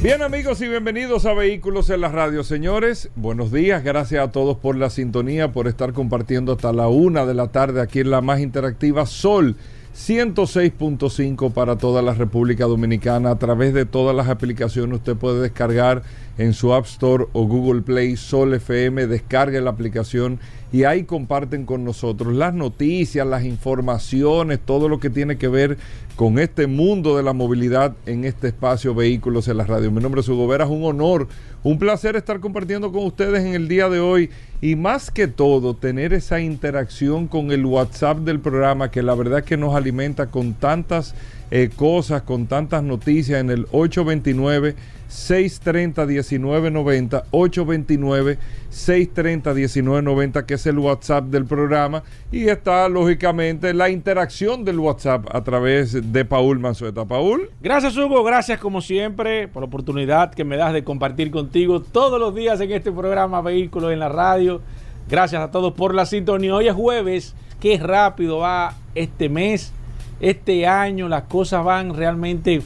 Bien amigos y bienvenidos a Vehículos en la Radio. Señores, buenos días, gracias a todos por la sintonía, por estar compartiendo hasta la una de la tarde aquí en la más interactiva Sol 106.5 para toda la República Dominicana. A través de todas las aplicaciones usted puede descargar en su App Store o Google Play Sol FM, descargue la aplicación y ahí comparten con nosotros las noticias, las informaciones, todo lo que tiene que ver con este mundo de la movilidad en este espacio Vehículos en la Radio. Mi nombre es Hugo Vera, es un honor, un placer estar compartiendo con ustedes en el día de hoy y más que todo tener esa interacción con el WhatsApp del programa que la verdad que nos alimenta con tantas eh, cosas, con tantas noticias en el 829. 630-1990, 829-630-1990, que es el WhatsApp del programa. Y está, lógicamente, la interacción del WhatsApp a través de Paul Manzueta. Paul. Gracias, Hugo. Gracias, como siempre, por la oportunidad que me das de compartir contigo todos los días en este programa Vehículos en la Radio. Gracias a todos por la sintonía. Hoy es jueves. Qué rápido va este mes, este año. Las cosas van realmente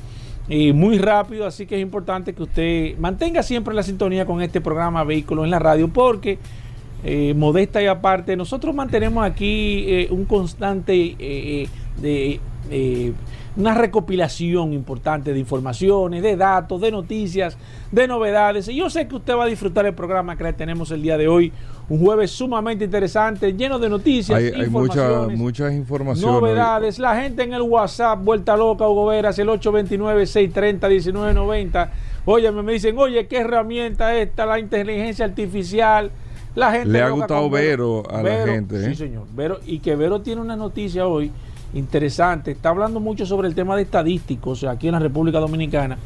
muy rápido, así que es importante que usted mantenga siempre la sintonía con este programa Vehículos en la Radio, porque eh, modesta y aparte, nosotros mantenemos aquí eh, un constante eh, de una recopilación importante de informaciones, de datos, de noticias, de novedades. Y yo sé que usted va a disfrutar el programa que tenemos el día de hoy. Un jueves sumamente interesante, lleno de noticias, hay, hay muchas informaciones. Novedades. La gente en el WhatsApp, vuelta loca, Hugo Veras, el 829-630-1990. Oye, me dicen, oye, ¿qué herramienta esta? La inteligencia artificial. La gente Le ha gustado Vero, a la gente. Sí, ¿eh? señor. Vero, y que Vero tiene una noticia hoy interesante. Está hablando mucho sobre el tema de estadísticos aquí en la República Dominicana.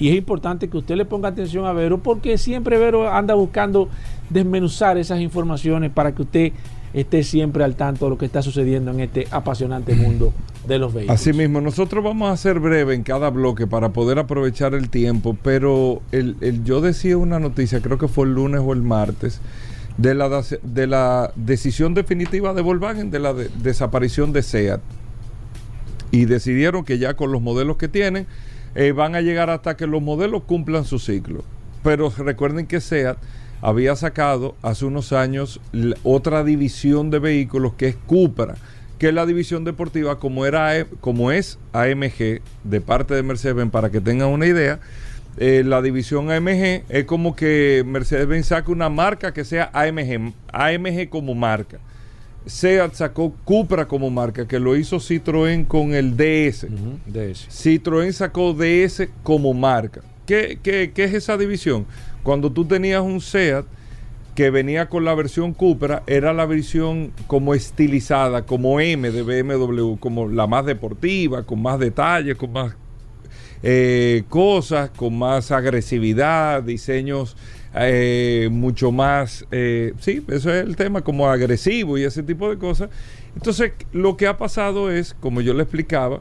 Y es importante que usted le ponga atención a Vero porque siempre Vero anda buscando desmenuzar esas informaciones para que usted esté siempre al tanto de lo que está sucediendo en este apasionante mundo de los vehículos. Asimismo, nosotros vamos a ser breve en cada bloque para poder aprovechar el tiempo, pero el, yo decía una noticia, creo que fue el lunes o el martes, de la, de la decisión definitiva de Volkswagen de la desaparición de SEAT y decidieron que ya con los modelos que tienen eh, van a llegar hasta que los modelos cumplan su ciclo. Pero recuerden que SEAT había sacado hace unos años otra división de vehículos que es Cupra, que es la división deportiva como, era, e, como es AMG de parte de Mercedes-Benz, para que tengan una idea. Eh, la división AMG es como que Mercedes-Benz saque una marca que sea AMG, AMG como marca. SEAT sacó Cupra como marca, que lo hizo Citroën con el DS. Citroën sacó DS como marca. ¿Qué, es esa división? Cuando tú tenías un SEAT que venía con la versión Cupra, era la versión como estilizada, como M de BMW, como la más deportiva, con más detalles, con más eh, cosas, con más agresividad, diseños eh, mucho más, eh, sí, eso es el tema, como agresivo y ese tipo de cosas. Entonces, lo que ha pasado es, como yo le explicaba,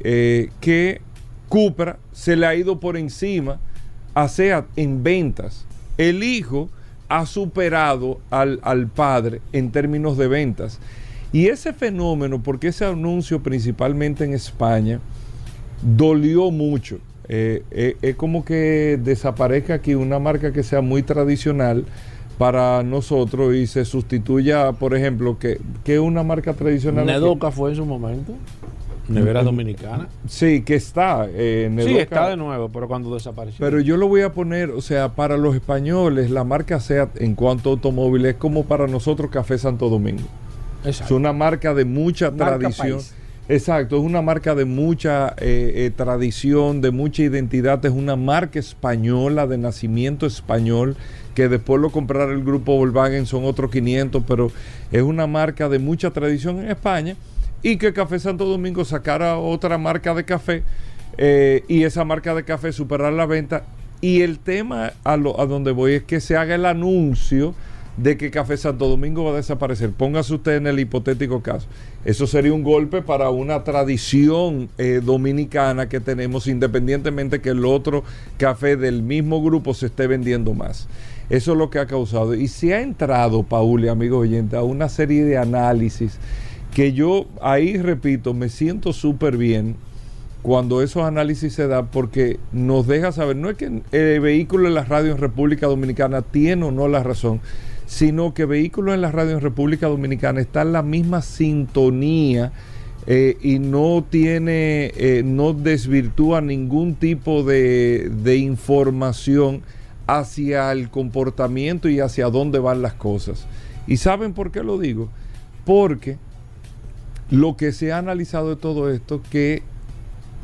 eh, que Cupra se le ha ido por encima a SEAT en ventas. El hijo ha superado al, al padre en términos de ventas. Y ese fenómeno, porque ese anuncio principalmente en España, dolió mucho eh, eh, es como que desaparezca aquí una marca que sea muy tradicional para nosotros y se sustituya, por ejemplo, que, es una marca tradicional. Nedoca fue en su momento. Nevera Dominicana. Sí, que está. Eh, sí, está de nuevo, pero cuando desapareció. Pero yo lo voy a poner, o sea, para los españoles, la marca SEAT en cuanto a automóviles es como para nosotros Café Santo Domingo. Es una marca de mucha tradición. Exacto, es una marca de mucha eh, eh, tradición, de mucha identidad, es una marca española, de nacimiento español, que después lo comprará el grupo Volkswagen, son otros 500, pero es una marca de mucha tradición en España y que Café Santo Domingo sacara otra marca de café eh, y esa marca de café superar la venta. Y el tema a, lo, a donde voy es que se haga el anuncio de que Café Santo Domingo va a desaparecer. Póngase usted en el hipotético caso. Eso sería un golpe para una tradición eh, dominicana que tenemos, independientemente que el otro café del mismo grupo se esté vendiendo más. Eso es lo que ha causado. Y se ha entrado, Paul y amigo oyente, a una serie de análisis que yo ahí, repito, me siento súper bien cuando esos análisis se dan porque nos deja saber, no es que el vehículo en la radio en República Dominicana tiene o no la razón, sino que vehículos en la radio en República Dominicana está en la misma sintonía eh, y no tiene, eh, no desvirtúa ningún tipo de, de información hacia el comportamiento y hacia dónde van las cosas. ¿Y saben por qué lo digo? Porque lo que se ha analizado de todo esto, que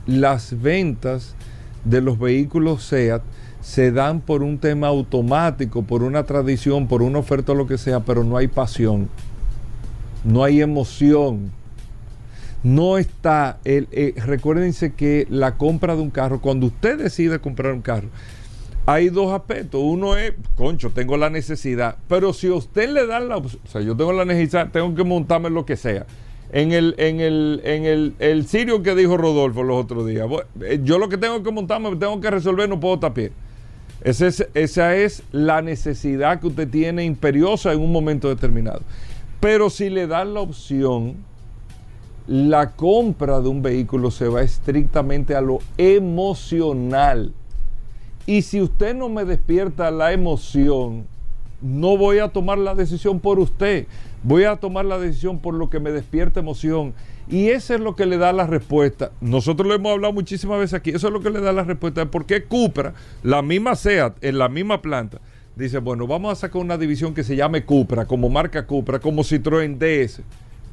las ventas de los vehículos SEAT se dan por un tema automático, por una tradición, por una oferta lo que sea, pero no hay pasión, no hay emoción. No está, el, eh, recuérdense que la compra de un carro, cuando usted decide comprar un carro, hay dos aspectos. Uno es, concho, tengo la necesidad, pero si usted le da la opción, o sea, yo tengo la necesidad, tengo que montarme lo que sea. En el, en el, en el, el sirio que dijo Rodolfo los otros días, eh, yo lo que tengo que montarme, tengo que resolver, no puedo tapar. Esa es, la necesidad que usted tiene imperiosa en un momento determinado. Pero si le dan la opción, la compra de un vehículo se va estrictamente a lo emocional. Y si usted no me despierta la emoción, no voy a tomar la decisión por usted. Voy a tomar la decisión por lo que me despierta emoción. Y eso es lo que le da la respuesta. Nosotros lo hemos hablado muchísimas veces aquí. Eso es lo que le da la respuesta de por qué Cupra, la misma SEAT, en la misma planta, dice, bueno, vamos a sacar una división que se llame Cupra, como marca Cupra, como Citroën DS.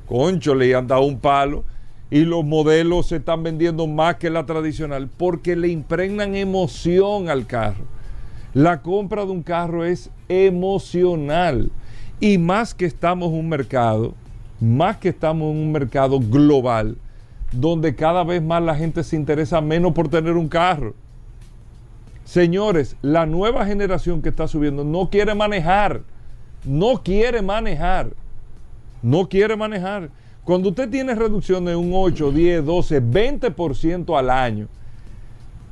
Concho, le han dado un palo y los modelos se están vendiendo más que la tradicional porque le impregnan emoción al carro. La compra de un carro es emocional. Y más que estamos en un mercado más que estamos en un mercado global donde cada vez más la gente se interesa menos por tener un carro. Señores, la nueva generación que está subiendo no quiere manejar, no quiere manejar, no quiere manejar. Cuando usted tiene reducción de un 8, 10, 12, 20% al año,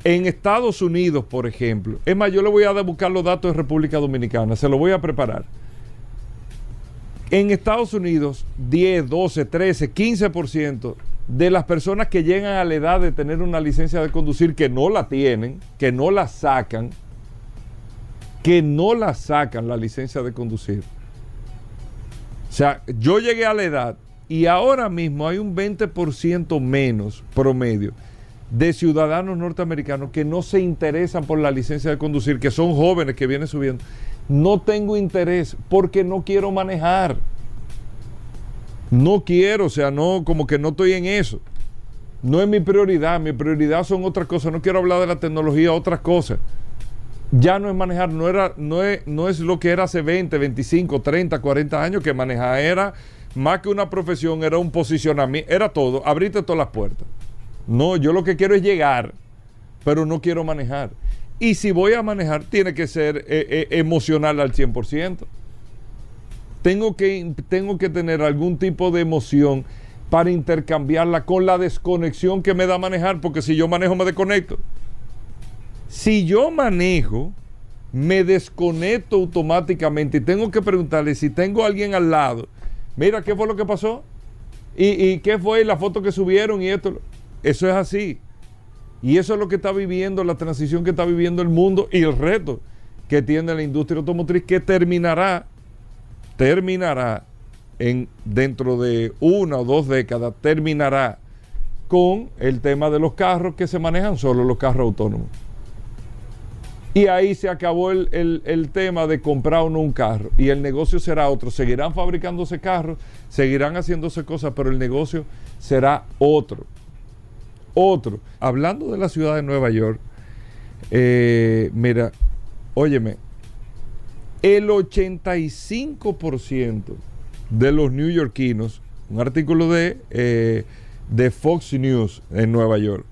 en Estados Unidos, por ejemplo, es más, yo le voy a buscar los datos de República Dominicana, se lo voy a preparar. En Estados Unidos, 10, 12, 13, 15% de las personas que llegan a la edad de tener una licencia de conducir que no la tienen, que no la sacan, que no la sacan la licencia de conducir. O sea, yo llegué a la edad y ahora mismo hay un 20% menos promedio de ciudadanos norteamericanos que no se interesan por la licencia de conducir, que son jóvenes que vienen subiendo no tengo interés porque no quiero manejar. No quiero, o sea, no, como que no estoy en eso. No es mi prioridad, mi prioridad son otras cosas. No quiero hablar de la tecnología, otras cosas. Ya no es manejar, no, era, no, es, no es lo que era hace 20, 25, 30, 40 años que manejar era más que una profesión, era un posicionamiento, era todo, abrirte todas las puertas. No, yo lo que quiero es llegar, pero no quiero manejar. Y si voy a manejar, tiene que ser eh, eh, emocional al 100%. Tengo que, tengo que tener algún tipo de emoción para intercambiarla con la desconexión que me da manejar, porque si yo manejo me desconecto. Si yo manejo, me desconecto automáticamente y tengo que preguntarle si tengo a alguien al lado, mira, ¿qué fue lo que pasó? ¿Y, y qué fue la foto que subieron y esto? Eso es así. Y eso es lo que está viviendo, la transición que está viviendo el mundo y el reto que tiene la industria automotriz que terminará, terminará en dentro de una o dos décadas, terminará con el tema de los carros que se manejan solo, los carros autónomos. Y ahí se acabó el, el, tema de comprar o no un carro. Y el negocio será otro. Seguirán fabricándose carros, seguirán haciéndose cosas, pero el negocio será otro. Otro, hablando de la ciudad de Nueva York, eh, mira, óyeme, el 85% de los neoyorquinos, un artículo de, eh, de Fox News en Nueva York,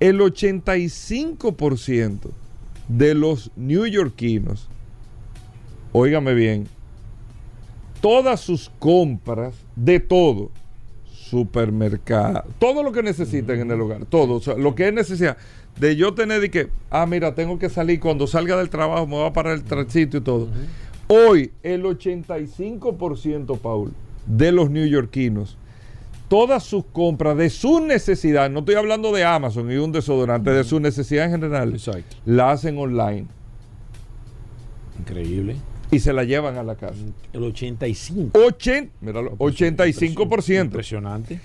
el 85% de los neoyorquinos, óigame bien, todas sus compras de todo, supermercado, todo lo que necesiten en el hogar, todo, o sea, lo que es necesidad de yo tener de que, ah, mira, tengo que salir, cuando salga del trabajo me va a parar el tránsito y todo. Hoy, el 85%, Paul, de los neoyorquinos, todas sus compras de su necesidad, no estoy hablando de Amazon y un desodorante, de su necesidad en general, Exacto. la hacen online Increíble. Y se la llevan a la casa. El 85. 80, míralo, 85%. Impresionante.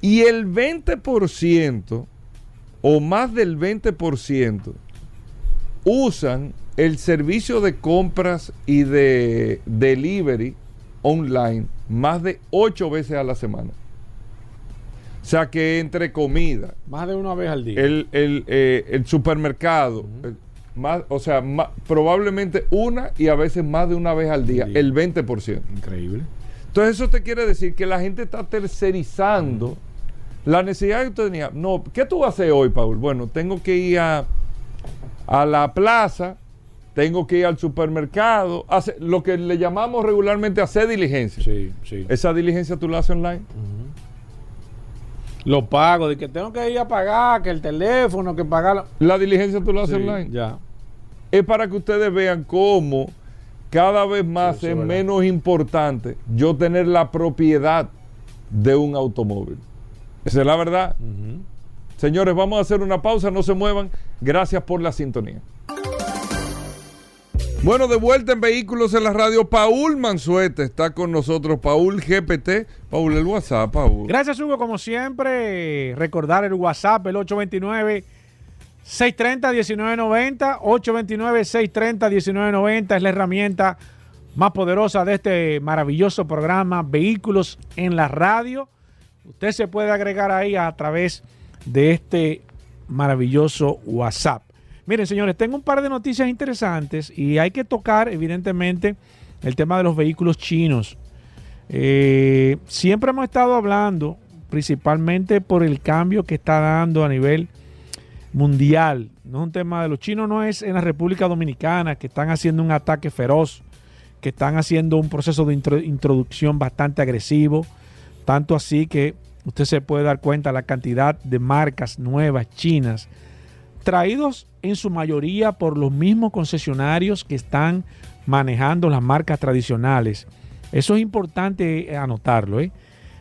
Y el 20% o más del 20% usan el servicio de compras y de delivery online más de 8 veces a la semana. O sea que entre comida, Más de una vez al día. el, el, eh, el supermercado, el- más, o sea, probablemente una y a veces más de una vez al día, día. el 20%. Increíble. Entonces eso te quiere decir que la gente está tercerizando la necesidad que tenía. No, ¿qué tú vas a hacer hoy, Paul? Bueno, tengo que ir a, a la plaza, tengo que ir al supermercado, hacer, lo que le llamamos regularmente hacer diligencia. Sí, sí. Esa diligencia tú la haces online. Lo pago, de que tengo que ir a pagar, que el teléfono, que pagar. La diligencia tú la haces Sí, online. Ya. Es para que ustedes vean cómo cada vez más Sí, es verdad. menos importante yo tener la propiedad de un automóvil. Esa es la verdad. Señores, vamos a hacer una pausa, no se muevan. Gracias por la sintonía. Bueno, de vuelta en Vehículos en la Radio, Paul Mansuete está con nosotros, Paul GPT. Paul, el WhatsApp, Paul. Gracias, Hugo. Como siempre, recordar el WhatsApp, el 829-630-1990. 829-630-1990 es la herramienta más poderosa de este maravilloso programa, Vehículos en la Radio. Usted se puede agregar ahí a través de este maravilloso WhatsApp. Miren, señores, tengo un par de noticias interesantes y hay que tocar, evidentemente, el tema de los vehículos chinos. Eh, siempre hemos estado hablando, principalmente por el cambio que está dando a nivel mundial. No es un tema de los chinos, no es en la República Dominicana, que están haciendo un ataque feroz, que están haciendo un proceso de intro- introducción bastante agresivo, tanto así que usted se puede dar cuenta la cantidad de marcas nuevas chinas, traídos en su mayoría por los mismos concesionarios que están manejando las marcas tradicionales. Eso es importante eh, anotarlo. ¿eh?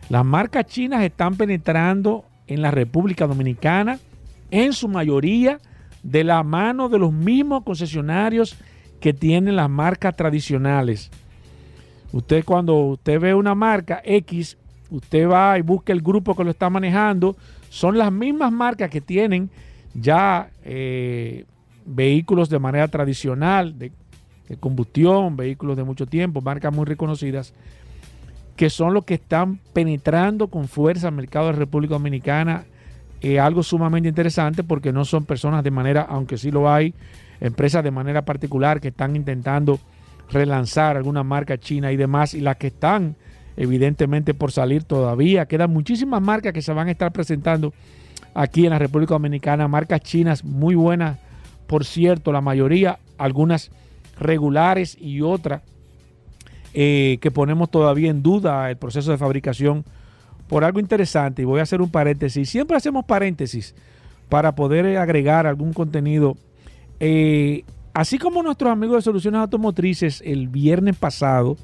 Las marcas chinas están penetrando en la República Dominicana en su mayoría de la mano de los mismos concesionarios que tienen las marcas tradicionales. Usted cuando usted ve una marca X, usted va y busca el grupo que lo está manejando, son las mismas marcas que tienen ya eh, vehículos de manera tradicional, de, combustión, vehículos de mucho tiempo, marcas muy reconocidas, que son los que están penetrando con fuerza al mercado de República Dominicana. Algo sumamente interesante porque no son personas de manera, aunque sí lo hay, empresas de manera particular que están intentando relanzar alguna marca china y demás, y las que están evidentemente por salir todavía. Quedan muchísimas marcas que se van a estar presentando aquí en la República Dominicana, marcas chinas muy buenas, por cierto, la mayoría, algunas regulares y otras eh, que ponemos todavía en duda el proceso de fabricación por algo interesante. Y voy a hacer un paréntesis. Siempre hacemos paréntesis para poder agregar algún contenido. Eh, así como nuestros amigos de Soluciones Automotrices el viernes pasado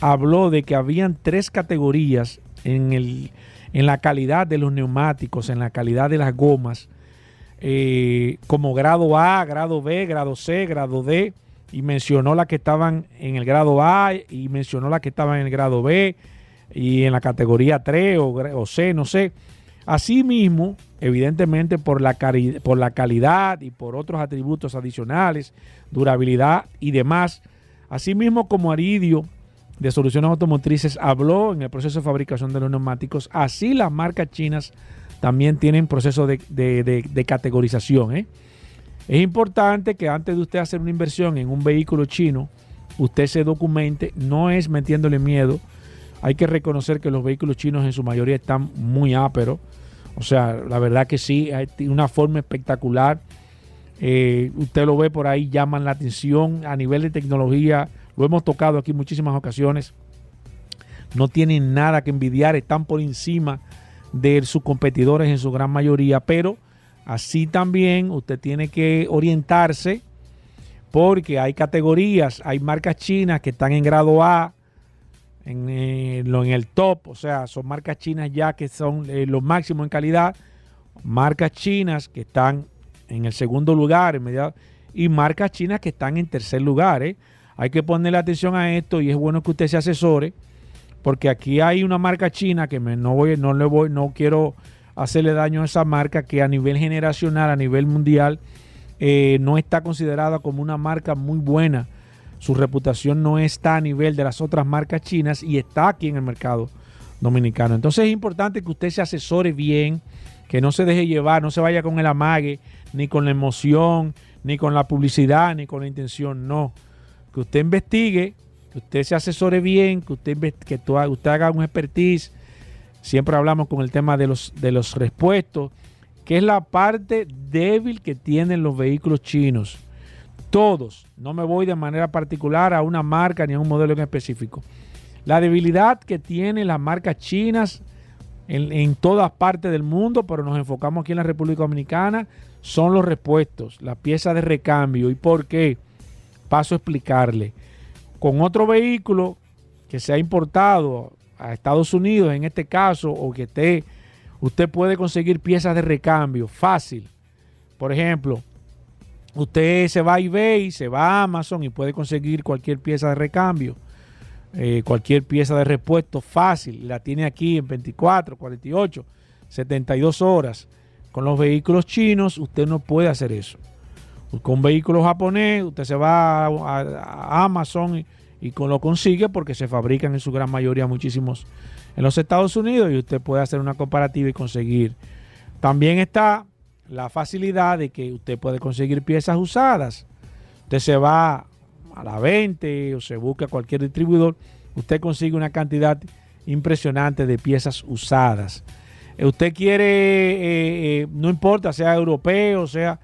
habló de que habían tres categorías en, el, en la calidad de los neumáticos, en la calidad de las gomas, eh, como grado A, grado B, grado C, grado D, y mencionó las que estaban en el grado A y mencionó las que estaban en el grado B y en la categoría 3 o, o C, no sé. Asimismo, evidentemente por la, por la calidad y por otros atributos adicionales, durabilidad y demás, asimismo como Aridio de Soluciones Automotrices habló en el proceso de fabricación de los neumáticos, así las marcas chinas también tienen proceso de, de- categorización. ¿eh? Es importante que antes de usted hacer una inversión en un vehículo chino, usted se documente, no es metiéndole miedo. Hay que reconocer que los vehículos chinos en su mayoría están muy áperos. O sea, la verdad que sí, hay una forma espectacular. Eh, usted lo ve por ahí, llaman la atención a nivel de tecnología. Lo hemos tocado aquí muchísimas ocasiones. no tienen nada que envidiar, están por encima de sus competidores en su gran mayoría, pero así también usted tiene que orientarse porque hay categorías, hay marcas chinas que están en grado A, en, eh, en el top, o sea, son marcas chinas ya que son eh, los máximos en calidad, marcas chinas que están en el segundo lugar, en y marcas chinas que están en tercer lugar. ¿eh? Hay que ponerle atención a esto y es bueno que usted se asesore, porque aquí hay una marca china que me, no voy, no le voy, no quiero hacerle daño a esa marca que a nivel generacional, a nivel mundial, no está considerada como una marca muy buena su reputación no está a nivel de las otras marcas chinas y está aquí en el mercado dominicano. Entonces es importante que usted se asesore bien, que no se deje llevar, no se vaya con el amague, ni con la emoción, ni con la publicidad, ni con la intención, no. Que usted investigue, que usted se asesore bien, que usted, que usted haga un expertise. Siempre hablamos con el tema de los, de los respuestos, que es la parte débil que tienen los vehículos chinos todos, no me voy de manera particular a una marca ni a un modelo en específico. La debilidad que tienen las marcas chinas en, todas partes del mundo, pero nos enfocamos aquí en la República Dominicana, son los repuestos, la pieza de recambio. ¿Y por qué? Paso a explicarle. Con otro vehículo que se ha importado a Estados Unidos, en este caso, o que esté, usted puede conseguir piezas de recambio fácil. Por ejemplo, Usted se va a eBay, se va a Amazon y puede conseguir cualquier pieza de recambio, eh, cualquier pieza de repuesto fácil. La tiene aquí en 24, 48, 72 horas. Con los vehículos chinos usted no puede hacer eso. Con vehículos japonés usted se va a, Amazon y, y lo consigue porque se fabrican en su gran mayoría muchísimos en los Estados Unidos y usted puede hacer una comparativa y conseguir. También está la facilidad de que usted puede conseguir piezas usadas. Usted se va a la 20 o se busca cualquier distribuidor, usted consigue una cantidad impresionante de piezas usadas. Eh, usted quiere, eh, eh, no importa, sea europeo, sea,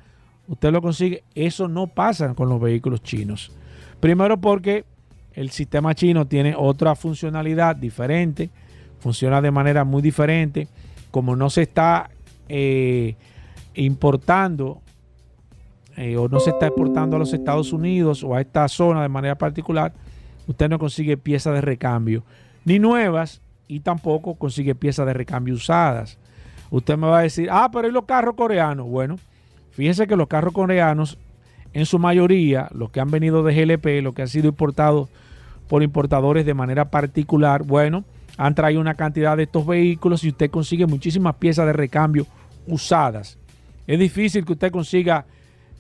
usted lo consigue. Eso no pasa con los vehículos chinos. Primero porque el sistema chino tiene otra funcionalidad diferente, funciona de manera muy diferente. Como no se está importando eh, o no se está exportando a los Estados Unidos o a esta zona de manera particular, usted no consigue piezas de recambio, ni nuevas, y tampoco consigue piezas de recambio usadas. Usted me va a decir, ah, pero ¿y los carros coreanos? Bueno, fíjese que los carros coreanos, en su mayoría, los que han venido de GLP, los que han sido importados por importadores de manera particular, bueno, han traído una cantidad de estos vehículos y usted consigue muchísimas piezas de recambio usadas. Es difícil que usted consiga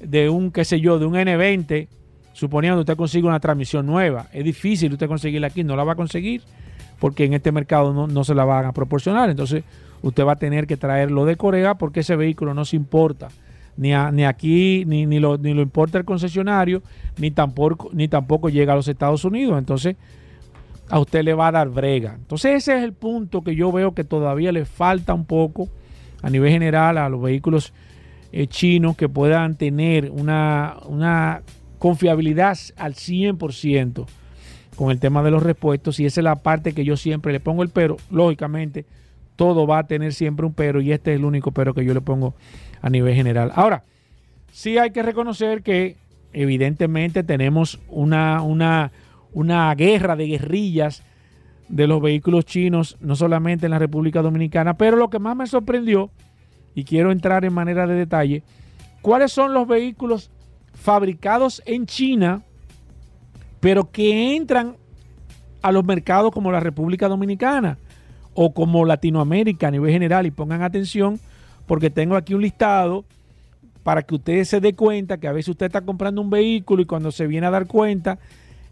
de un, qué sé yo, de un N20, suponiendo que usted consiga una transmisión nueva. Es difícil usted conseguirla aquí, no la va a conseguir porque en este mercado no, se la van a proporcionar. Entonces usted va a tener que traerlo de Corea porque ese vehículo no se importa. Ni, ni aquí, ni, ni, lo, ni lo importa el concesionario, ni tampoco, ni tampoco llega a los Estados Unidos. Entonces a usted le va a dar brega. Entonces ese es el punto que yo veo que todavía le falta un poco a nivel general a los vehículos eh, chinos que puedan tener una, una confiabilidad al 100% con el tema de los repuestos y esa es la parte que yo siempre le pongo el pero. Lógicamente, todo va a tener siempre un pero y este es el único pero que yo le pongo a nivel general. Ahora, sí hay que reconocer que evidentemente tenemos una, una, una guerra de guerrillas de los vehículos chinos, no solamente en la República Dominicana, pero lo que más me sorprendió y quiero entrar en manera de detalle, ¿cuáles son los vehículos fabricados en China, pero que entran a los mercados como la República Dominicana o como Latinoamérica a nivel general? Y pongan atención porque tengo aquí un listado para que ustedes se den cuenta que a veces usted está comprando un vehículo y cuando se viene a dar cuenta,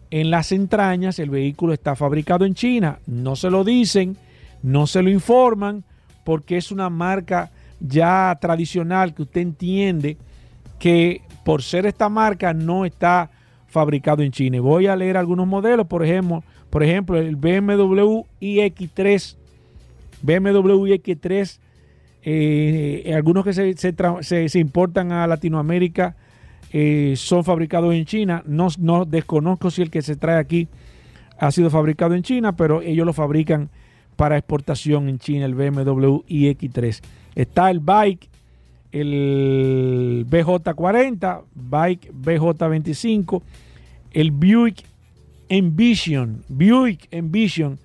en las entrañas el vehículo está fabricado en China. No se lo dicen, no se lo informan porque es una marca ya tradicional que usted entiende que por ser esta marca no está fabricado en China. Voy a leer algunos modelos, por ejemplo, por ejemplo el BMW iX3, BMW iX3, eh, algunos que se, importan a Latinoamérica eh, son fabricados en China. No, no desconozco si el que se trae aquí ha sido fabricado en China, pero ellos lo fabrican para exportación en China, el BMW iX3. Está el Bike, el BJ40, Bike BJ25, el Buick Envision, Buick Envision,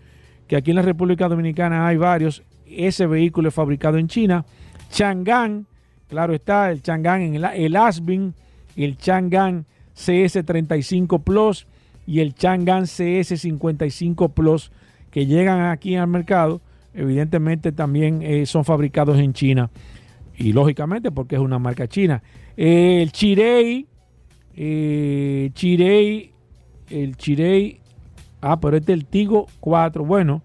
que aquí en la República Dominicana hay varios. Ese vehículo es fabricado en China. Chang'an, claro está, el Chang'an, el, el Asbin, el Chang'an CS35 Plus y el Chang'an CS55 Plus que llegan aquí al mercado, evidentemente también eh, son fabricados en China. Y lógicamente porque es una marca china. el Chirei, eh, Chirei, el Chirei, ah, pero este es el Tigo 4, bueno,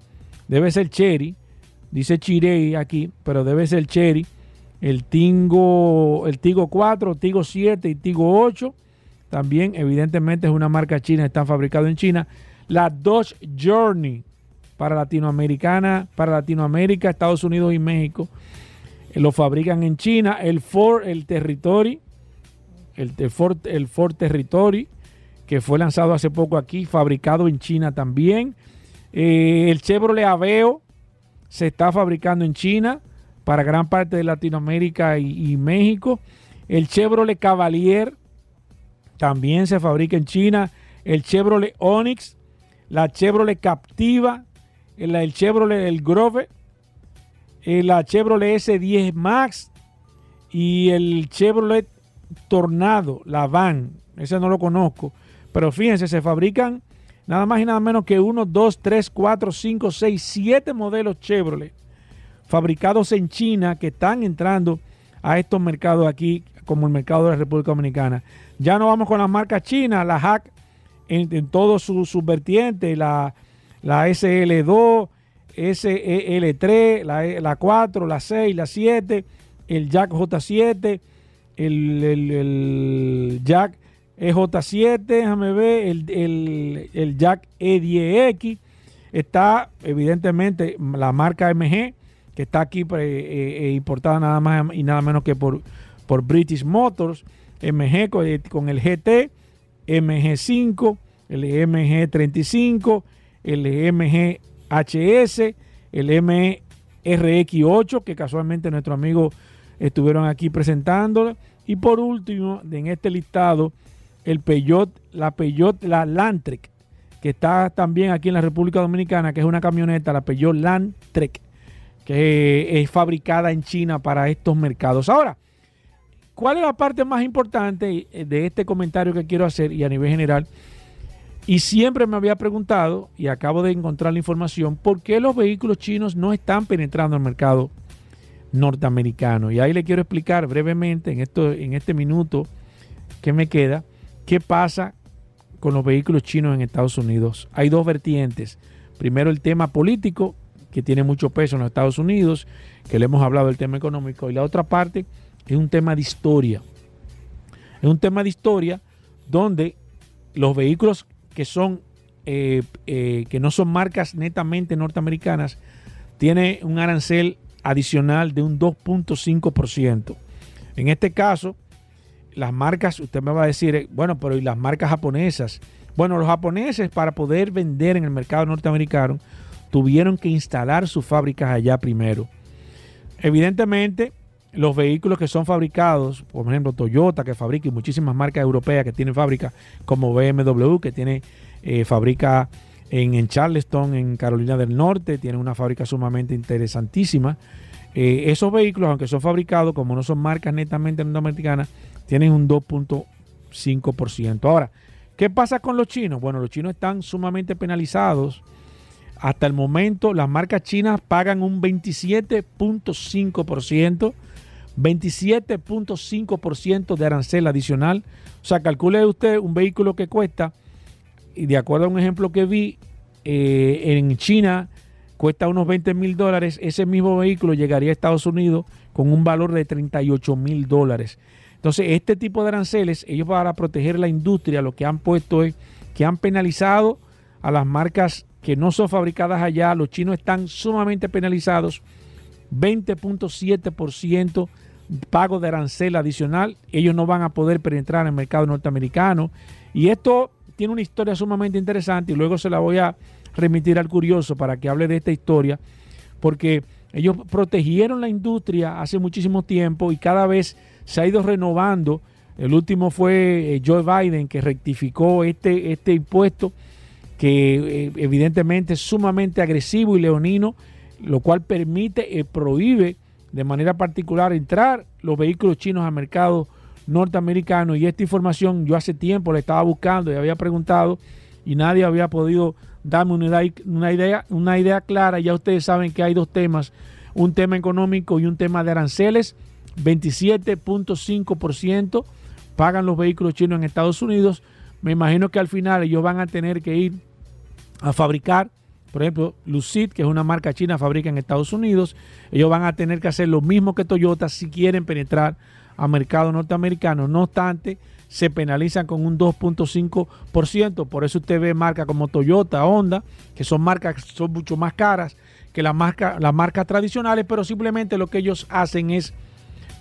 debe ser Cherry, dice Chirei aquí, pero debe ser Cherry. El Tingo, el Tigo 4, Tigo 7 y Tigo 8 también evidentemente es una marca china, están fabricados en China. La Dodge Journey para Latinoamericana, para Latinoamérica, Estados Unidos y México. Lo fabrican en China. El Ford, el Territory, el, Ford, el Ford Territory, que fue lanzado hace poco aquí, fabricado en China también. Eh, el Chevrolet Aveo se está fabricando en China para gran parte de Latinoamérica y, México. El Chevrolet Cavalier también se fabrica en China. El Chevrolet Onix, la Chevrolet Captiva, el, Chevrolet El Grove, la Chevrolet S10 Max y el Chevrolet Tornado, la van. Ese no lo conozco. Pero fíjense, se fabrican nada más y nada menos que 1, 2, 3, 4, 5, 6, 7 modelos Chevrolet fabricados en China que están entrando a estos mercados aquí, como el mercado de la República Dominicana. Ya no vamos con las marcas chinas, la Hack en, todos sus vertientes, la, la SL2, SEL3, la, la 4, la 6, la 7, el Jack J7, el, el, Jack EJ7, déjame ver, el, el Jack E10X. Está evidentemente la marca MG, que está aquí eh, eh, importada nada más y nada menos que por, por British Motors. MG con, el GT, MG5, el MG35, el MG el MRX8, que casualmente nuestros amigos estuvieron aquí presentándolo. Y por último, en este listado, el Peugeot, la Peugeot, la Landtrek, que está también aquí en la República Dominicana, que es una camioneta, la Peugeot Landtrek, que es fabricada en China para estos mercados. Ahora, ¿Cuál es la parte más importante eh, de este comentario que quiero hacer y a nivel general? Y siempre me había preguntado, y acabo de encontrar la información, por qué los vehículos chinos no están penetrando el mercado norteamericano. Y ahí le quiero explicar brevemente en, esto, en este minuto que me queda, qué pasa con los vehículos chinos en Estados Unidos. Hay dos vertientes. Primero el tema político, que tiene mucho peso en los Estados Unidos, que le hemos hablado del tema económico, y la otra parte es un tema de historia. Es un tema de historia donde los vehículos que son eh, eh, que no son marcas netamente norteamericanas tiene un arancel adicional de un 2.5%. En este caso, las marcas, usted me va a decir, eh, bueno, pero ¿y las marcas japonesas? Bueno, los japoneses para poder vender en el mercado norteamericano tuvieron que instalar sus fábricas allá primero. Evidentemente, los vehículos que son fabricados, por ejemplo Toyota que fabrica y muchísimas marcas europeas que tienen fábrica como BMW que tiene eh, fábrica en, Charleston, en Carolina del Norte, tiene una fábrica sumamente interesantísima. Eh, esos vehículos, aunque son fabricados como no son marcas netamente norteamericanas, tienen un 2.5%. Ahora, ¿qué pasa con los chinos? Bueno, los chinos están sumamente penalizados. Hasta el momento, las marcas chinas pagan un 27.5% 27.5% de arancel adicional. O sea, calcule usted un vehículo que cuesta, y de acuerdo a un ejemplo que vi, eh, en China cuesta unos 20 mil dólares, ese mismo vehículo llegaría a Estados Unidos con un valor de 38 mil dólares. Entonces, este tipo de aranceles, ellos para proteger la industria, lo que han puesto es que han penalizado a las marcas que no son fabricadas allá. Los chinos están sumamente penalizados. 20.7% pago de arancel adicional. Ellos no van a poder penetrar en el mercado norteamericano. Y esto tiene una historia sumamente interesante y luego se la voy a remitir al curioso para que hable de esta historia, porque ellos protegieron la industria hace muchísimo tiempo y cada vez se ha ido renovando. El último fue eh, Joe Biden que rectificó este, este impuesto que eh, evidentemente es sumamente agresivo y leonino, lo cual permite, eh, prohíbe de manera particular entrar los vehículos chinos al mercado norteamericano. Y esta información yo hace tiempo la estaba buscando y había preguntado y nadie había podido darme una idea, una idea clara. Ya ustedes saben que hay dos temas, un tema económico y un tema de aranceles. 27.5% pagan los vehículos chinos en Estados Unidos. Me imagino que al final ellos van a tener que ir a fabricar, por ejemplo, Lucid, que es una marca china, fabrica en Estados Unidos. Ellos van a tener que hacer lo mismo que Toyota si quieren penetrar a mercado norteamericano. No obstante, se penalizan con un 2.5%. Por eso usted ve marcas como Toyota, Honda, que son marcas que son mucho más caras que las marcas, las marcas tradicionales, pero simplemente lo que ellos hacen es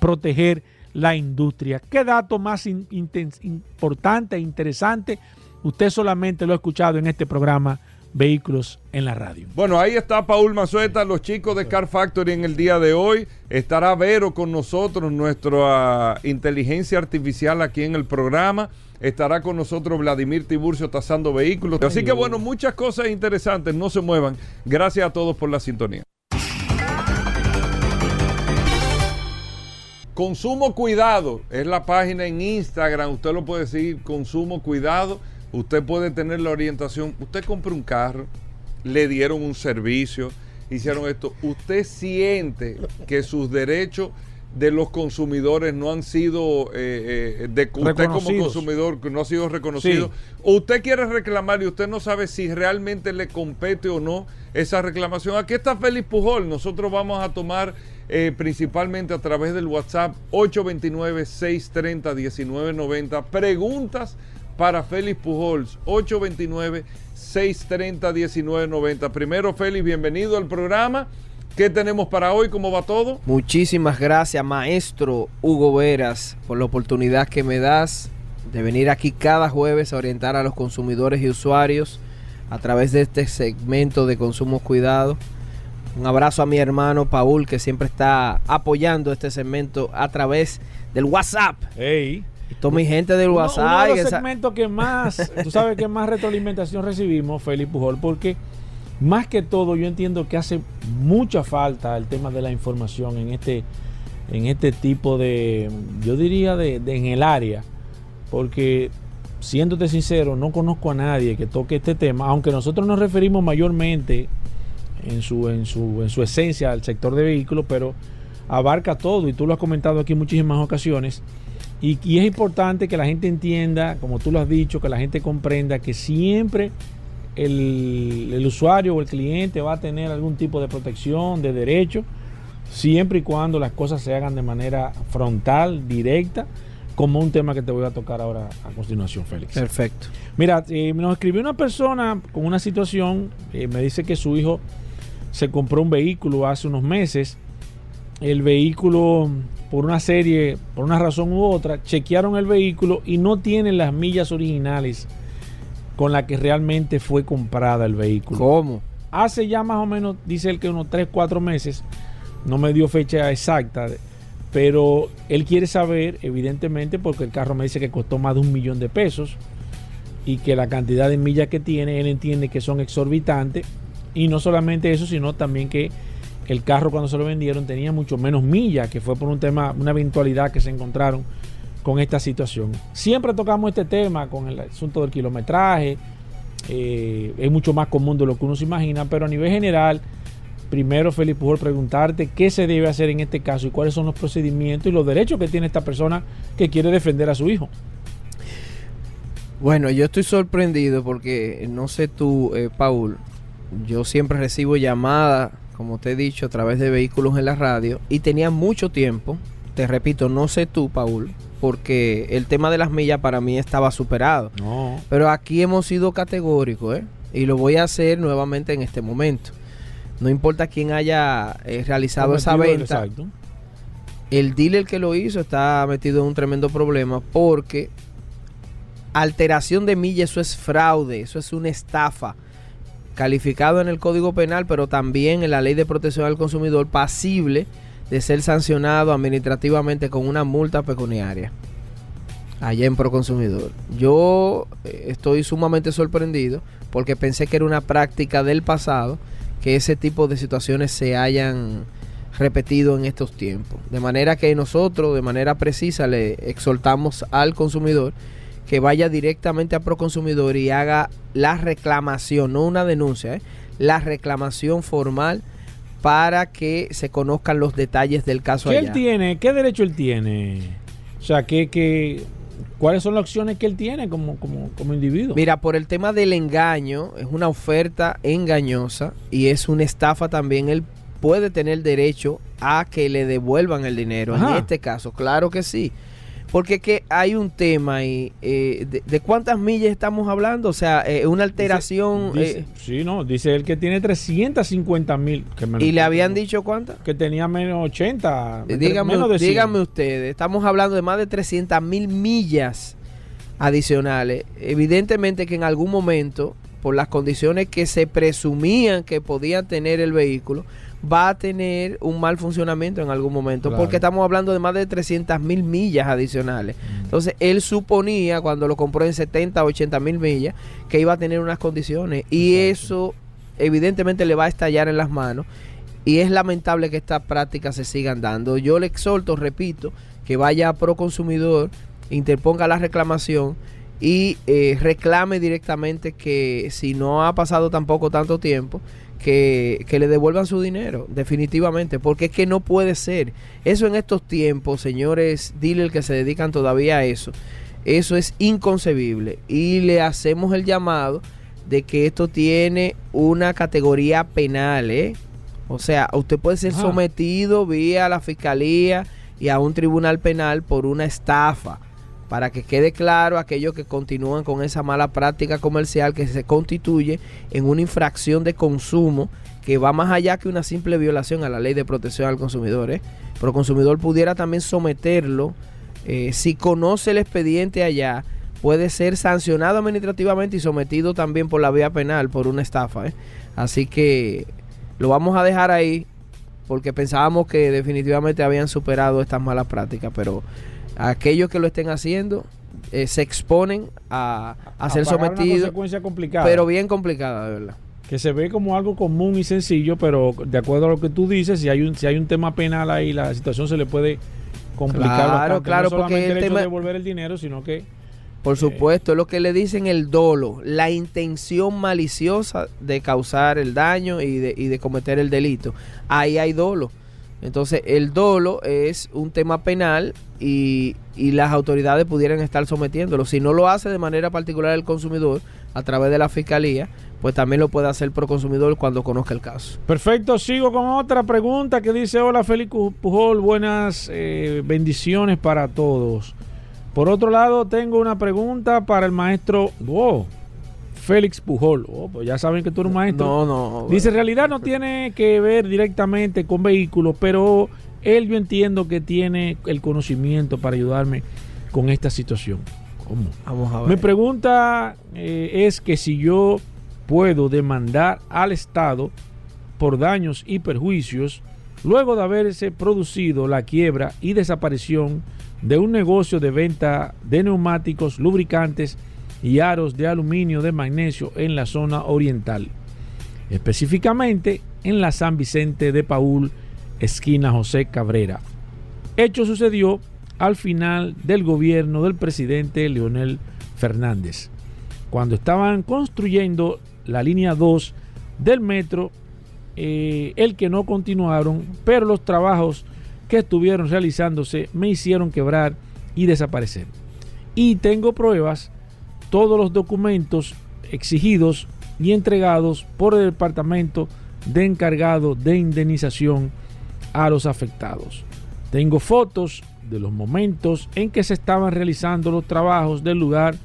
proteger la industria. ¿Qué dato más importante e interesante? Usted solamente lo ha escuchado en este programa vehículos en la radio. Bueno, ahí está Paul Mazueta, los chicos de Car Factory en el día de hoy. Estará Vero con nosotros, nuestra inteligencia artificial aquí en el programa. Estará con nosotros Vladimir Tiburcio tasando vehículos. Así que bueno, muchas cosas interesantes. No se muevan. Gracias a todos por la sintonía. Consumo Cuidado es la página en Instagram. Usted lo puede seguir, Consumo Cuidado Usted puede tener la orientación. Usted compra un carro, le dieron un servicio, hicieron esto. Usted siente que sus derechos de los consumidores no han sido eh, eh, de usted como consumidor no ha sido reconocido usted quiere reclamar y usted no sabe si realmente le compete o no esa reclamación aquí está Félix Pujol nosotros vamos a tomar eh, principalmente a través del WhatsApp 829 630 1990 preguntas para Félix Pujols, 829-630-1990. Primero, Félix, bienvenido al programa. ¿Qué tenemos para hoy? ¿Cómo va todo? Muchísimas gracias, maestro Hugo Veras, por la oportunidad que me das de venir aquí cada jueves a orientar a los consumidores y usuarios a través de este segmento de Consumo Cuidado. Un abrazo a mi hermano Paul, que siempre está apoyando este segmento a través del WhatsApp. Hey. Toda mi gente del WhatsApp. Uno de los segmentos que más, tú sabes que más retroalimentación recibimos, Félix Pujol, porque más que todo yo entiendo que hace mucha falta el tema de la información en este, en este tipo de, yo diría de, en el área, porque siéndote sincero, no conozco a nadie que toque este tema, aunque nosotros nos referimos mayormente en su, en su, en su esencia al sector de vehículos, pero abarca todo y tú lo has comentado aquí en muchísimas ocasiones y, es importante que la gente entienda, como tú lo has dicho, que la gente comprenda que siempre el, usuario o el cliente va a tener algún tipo de protección, de derecho, siempre y cuando las cosas se hagan de manera frontal, directa, como un tema que te voy a tocar ahora a continuación, Félix. Perfecto. Mira, eh, nos escribió una persona con una situación, eh, me dice que su hijo se compró un vehículo hace unos meses. El vehículo por una serie, por una razón u otra, chequearon el vehículo y no tienen las millas originales con las que realmente fue comprada el vehículo. ¿Cómo? Hace ya más o menos, dice él que unos 3, 4 meses, no me dio fecha exacta, pero él quiere saber, evidentemente, porque el carro me dice que costó más de un millón de pesos y que la cantidad de millas que tiene, él entiende que son exorbitantes. Y no solamente eso, sino también que el carro cuando se lo vendieron tenía mucho menos millas, que fue por un tema, una eventualidad que se encontraron con esta situación. Siempre tocamos este tema con el asunto del kilometraje, eh, es mucho más común de lo que uno se imagina, pero a nivel general, primero Felipe Pujol preguntarte qué se debe hacer en este caso y cuáles son los procedimientos y los derechos que tiene esta persona que quiere defender a su hijo. Bueno, yo estoy sorprendido porque no sé tú, eh, Paul, yo siempre recibo llamadas como te he dicho, a través de vehículos en la radio y tenía mucho tiempo, te repito, no sé tú, Paul, porque el tema de las millas para mí estaba superado. Pero aquí hemos sido categóricos, ¿eh? Y lo voy a hacer nuevamente en este momento. No importa quién haya eh, realizado esa venta. El dealer que lo hizo está metido en un tremendo problema porque alteración de milla, eso es fraude, eso es una estafa calificado en el Código Penal, pero también en la Ley de Protección al Consumidor, pasible de ser sancionado administrativamente con una multa pecuniaria allá en Proconsumidor. Yo eh, estoy sumamente sorprendido porque pensé que era una práctica del pasado que ese tipo de situaciones se hayan repetido en estos tiempos. De manera que nosotros, de manera precisa, le exhortamos al consumidor que vaya directamente a Proconsumidor y haga la reclamación, no una denuncia, ¿eh? la reclamación formal para que se conozcan los detalles del caso. ¿Qué él tiene? ¿Qué derecho él tiene? O sea, que, que ¿Cuáles son las opciones que él tiene como, como, como, individuo? Mira, por el tema del engaño, es una oferta engañosa y es una estafa también. Él puede tener derecho a que le devuelvan el dinero. En este caso, claro que sí. Porque que hay un tema y eh, de, cuántas millas estamos hablando, o sea, eh, una alteración. Eh, sí, no, dice él que tiene 350 mil. ¿Y le habían dicho cuántas? Que tenía menos 80. dígame, dígame ustedes, estamos hablando de más de 300 mil millas adicionales. Evidentemente que en algún momento, por las condiciones que se presumían que podía tener el vehículo, va a tener un mal funcionamiento en algún momento, porque estamos hablando de más de 300 mil millas adicionales. Mm. Entonces, él suponía cuando lo compró en 70, 80 mil millas que iba a tener unas condiciones y eso evidentemente le va a estallar en las manos y es lamentable que estas prácticas se sigan dando. Yo le exhorto, repito, que vaya a Proconsumidor, interponga la reclamación y eh, reclame directamente que si no ha pasado tampoco tanto tiempo, que, le devuelvan su dinero, definitivamente, porque es que no puede ser. Eso en estos tiempos, señores dealers que se dedican todavía a eso, eso es inconcebible. Y le hacemos el llamado de que esto tiene una categoría penal, ¿eh? O sea, usted puede ser sometido vía la fiscalía y a un tribunal penal por una estafa para que quede claro aquellos que continúan con esa mala práctica comercial que se constituye en una infracción de consumo que va más allá que una simple violación a la ley de protección al consumidor. ¿eh? Pero el consumidor pudiera también someterlo, eh, si conoce el expediente allá, puede ser sancionado administrativamente y sometido también por la vía penal por una estafa. ¿eh? Así que lo vamos a dejar ahí porque pensábamos que definitivamente habían superado estas malas prácticas, pero aquellos que lo estén haciendo eh, se exponen a, ser sometidos. complicada. Pero bien complicada, de verdad. Que se ve como algo común y sencillo, pero de acuerdo a lo que tú dices, si hay un, si hay un tema penal ahí, la situación se le puede complicar. Claro, claro, porque el, tema de devolver el dinero, sino que por supuesto, es lo que le dicen el dolo, la intención maliciosa de causar el daño y de, y de cometer el delito. Ahí hay dolo. Entonces, el dolo es un tema penal y, las autoridades pudieran estar sometiéndolo. Si no lo hace de manera particular el consumidor a través de la fiscalía, pues también lo puede hacer por consumidor cuando conozca el caso. Perfecto, sigo con otra pregunta que dice, hola Félix Pujol, buenas eh, bendiciones para todos. Por otro lado, tengo una pregunta para el maestro... Wow, Félix Pujol. Oh, pues ya saben que tú eres un maestro. No, no. Dice, en realidad no tiene que ver directamente con vehículos, pero él yo entiendo que tiene el conocimiento para ayudarme con esta situación. ¿Cómo? Vamos a ver. Mi pregunta eh, es que si yo puedo demandar al Estado por daños y perjuicios luego de haberse producido la quiebra y desaparición de un negocio de venta de neumáticos, lubricantes y aros de aluminio de magnesio en la zona oriental, específicamente en la San Vicente de Paul, esquina José Cabrera. Hecho sucedió al final del gobierno del presidente Leonel Fernández, cuando estaban construyendo la línea 2 del metro, eh, el que no continuaron, pero los trabajos que estuvieron realizándose me hicieron quebrar y desaparecer. Y tengo pruebas todos los documentos exigidos y entregados por el Departamento de Encargado de Indemnización a los afectados. Tengo fotos de los momentos en que se estaban realizando los trabajos del lugar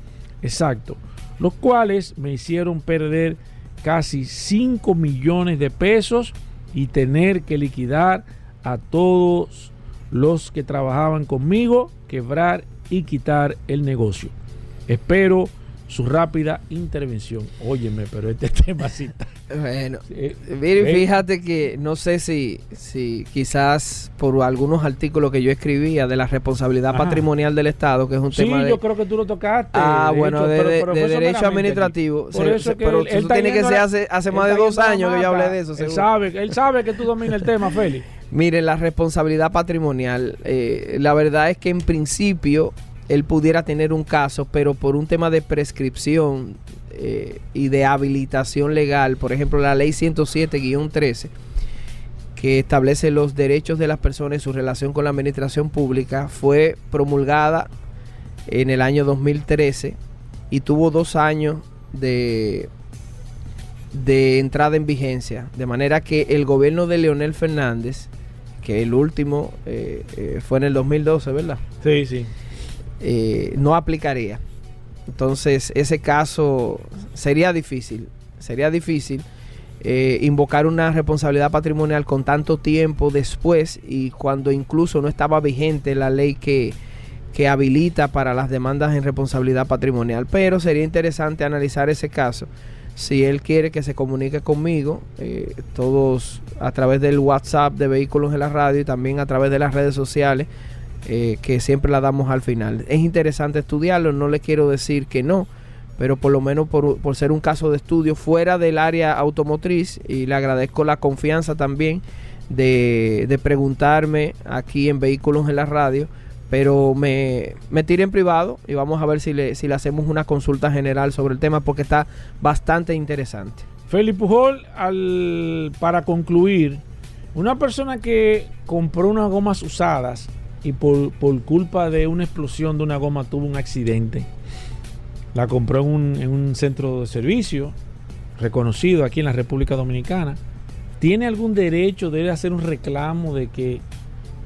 exacto, los cuales me hicieron perder casi 5 millones de pesos y tener que liquidar a todos los que trabajaban conmigo, quebrar y quitar el negocio. Espero su rápida intervención. Óyeme, pero este tema sí está. Bueno, eh, mire, eh, fíjate que no sé si, si quizás por algunos artículos que yo escribía de la responsabilidad Ajá. patrimonial del Estado, que es un Sí, tema de, yo creo que tú lo tocaste. Ah, bueno, de, pero- pero de derecho administrativo. Por Se- eso se- que pero él- eso tiene que ser hace, hace más de dos años que yo hablé de eso. Él seguro. sabe, él sabe que tú dominas el tema, Félix. Mire, la responsabilidad patrimonial, eh, la verdad es que en principio él pudiera tener un caso, pero por un tema de prescripción eh, y de habilitación legal, por ejemplo, la ley 107-13, que establece los derechos de las personas y su relación con la administración pública, fue promulgada en el año 2013 y tuvo dos años de, de entrada en vigencia. De manera que el gobierno de Leonel Fernández, que el último eh, eh, fue en el 2012, ¿verdad? Sí, sí. Eh, no aplicaría. Entonces, ese caso sería difícil. Sería difícil eh, invocar una responsabilidad patrimonial con tanto tiempo después y cuando incluso no estaba vigente la ley que, que habilita para las demandas en responsabilidad patrimonial. Pero sería interesante analizar ese caso. Si él quiere que se comunique conmigo, eh, todos a través del WhatsApp de Vehículos en la Radio y también a través de las redes sociales, eh, que siempre la damos al final. Es interesante estudiarlo, no le quiero decir que no, pero por lo menos por, por ser un caso de estudio fuera del área automotriz y le agradezco la confianza también de, de preguntarme aquí en Vehículos en la Radio, pero me, me en privado y vamos a ver si le, si le hacemos una consulta general sobre el tema porque está bastante interesante. Félix Pujol, al, para concluir, una persona que compró unas gomas usadas y por, por culpa de una explosión de una goma tuvo un accidente. La compró en un, en un centro de servicio reconocido aquí en la República Dominicana. ¿Tiene algún derecho de hacer un reclamo de que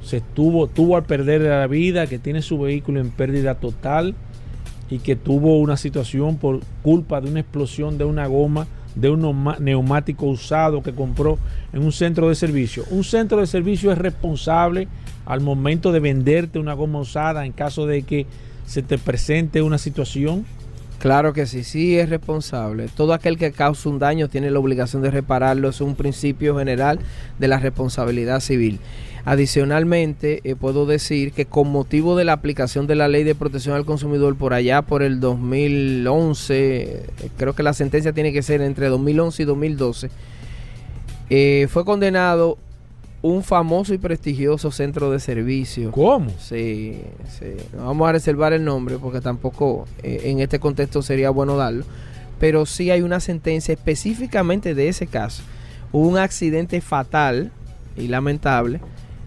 se estuvo, tuvo al perder la vida, que tiene su vehículo en pérdida total y que tuvo una situación por culpa de una explosión de una goma de un neumático usado que compró en un centro de servicio. Un centro de servicio es responsable al momento de venderte una goma usada en caso de que se te presente una situación. Claro que sí, sí es responsable. Todo aquel que causa un daño tiene la obligación de repararlo. Es un principio general de la responsabilidad civil. Adicionalmente, eh, puedo decir que con motivo de la aplicación de la ley de protección al consumidor por allá por el 2011, eh, creo que la sentencia tiene que ser entre 2011 y 2012, eh, fue condenado un famoso y prestigioso centro de servicio. ¿Cómo? Sí, sí. No Vamos a reservar el nombre porque tampoco eh, en este contexto sería bueno darlo. Pero sí hay una sentencia específicamente de ese caso. Hubo un accidente fatal y lamentable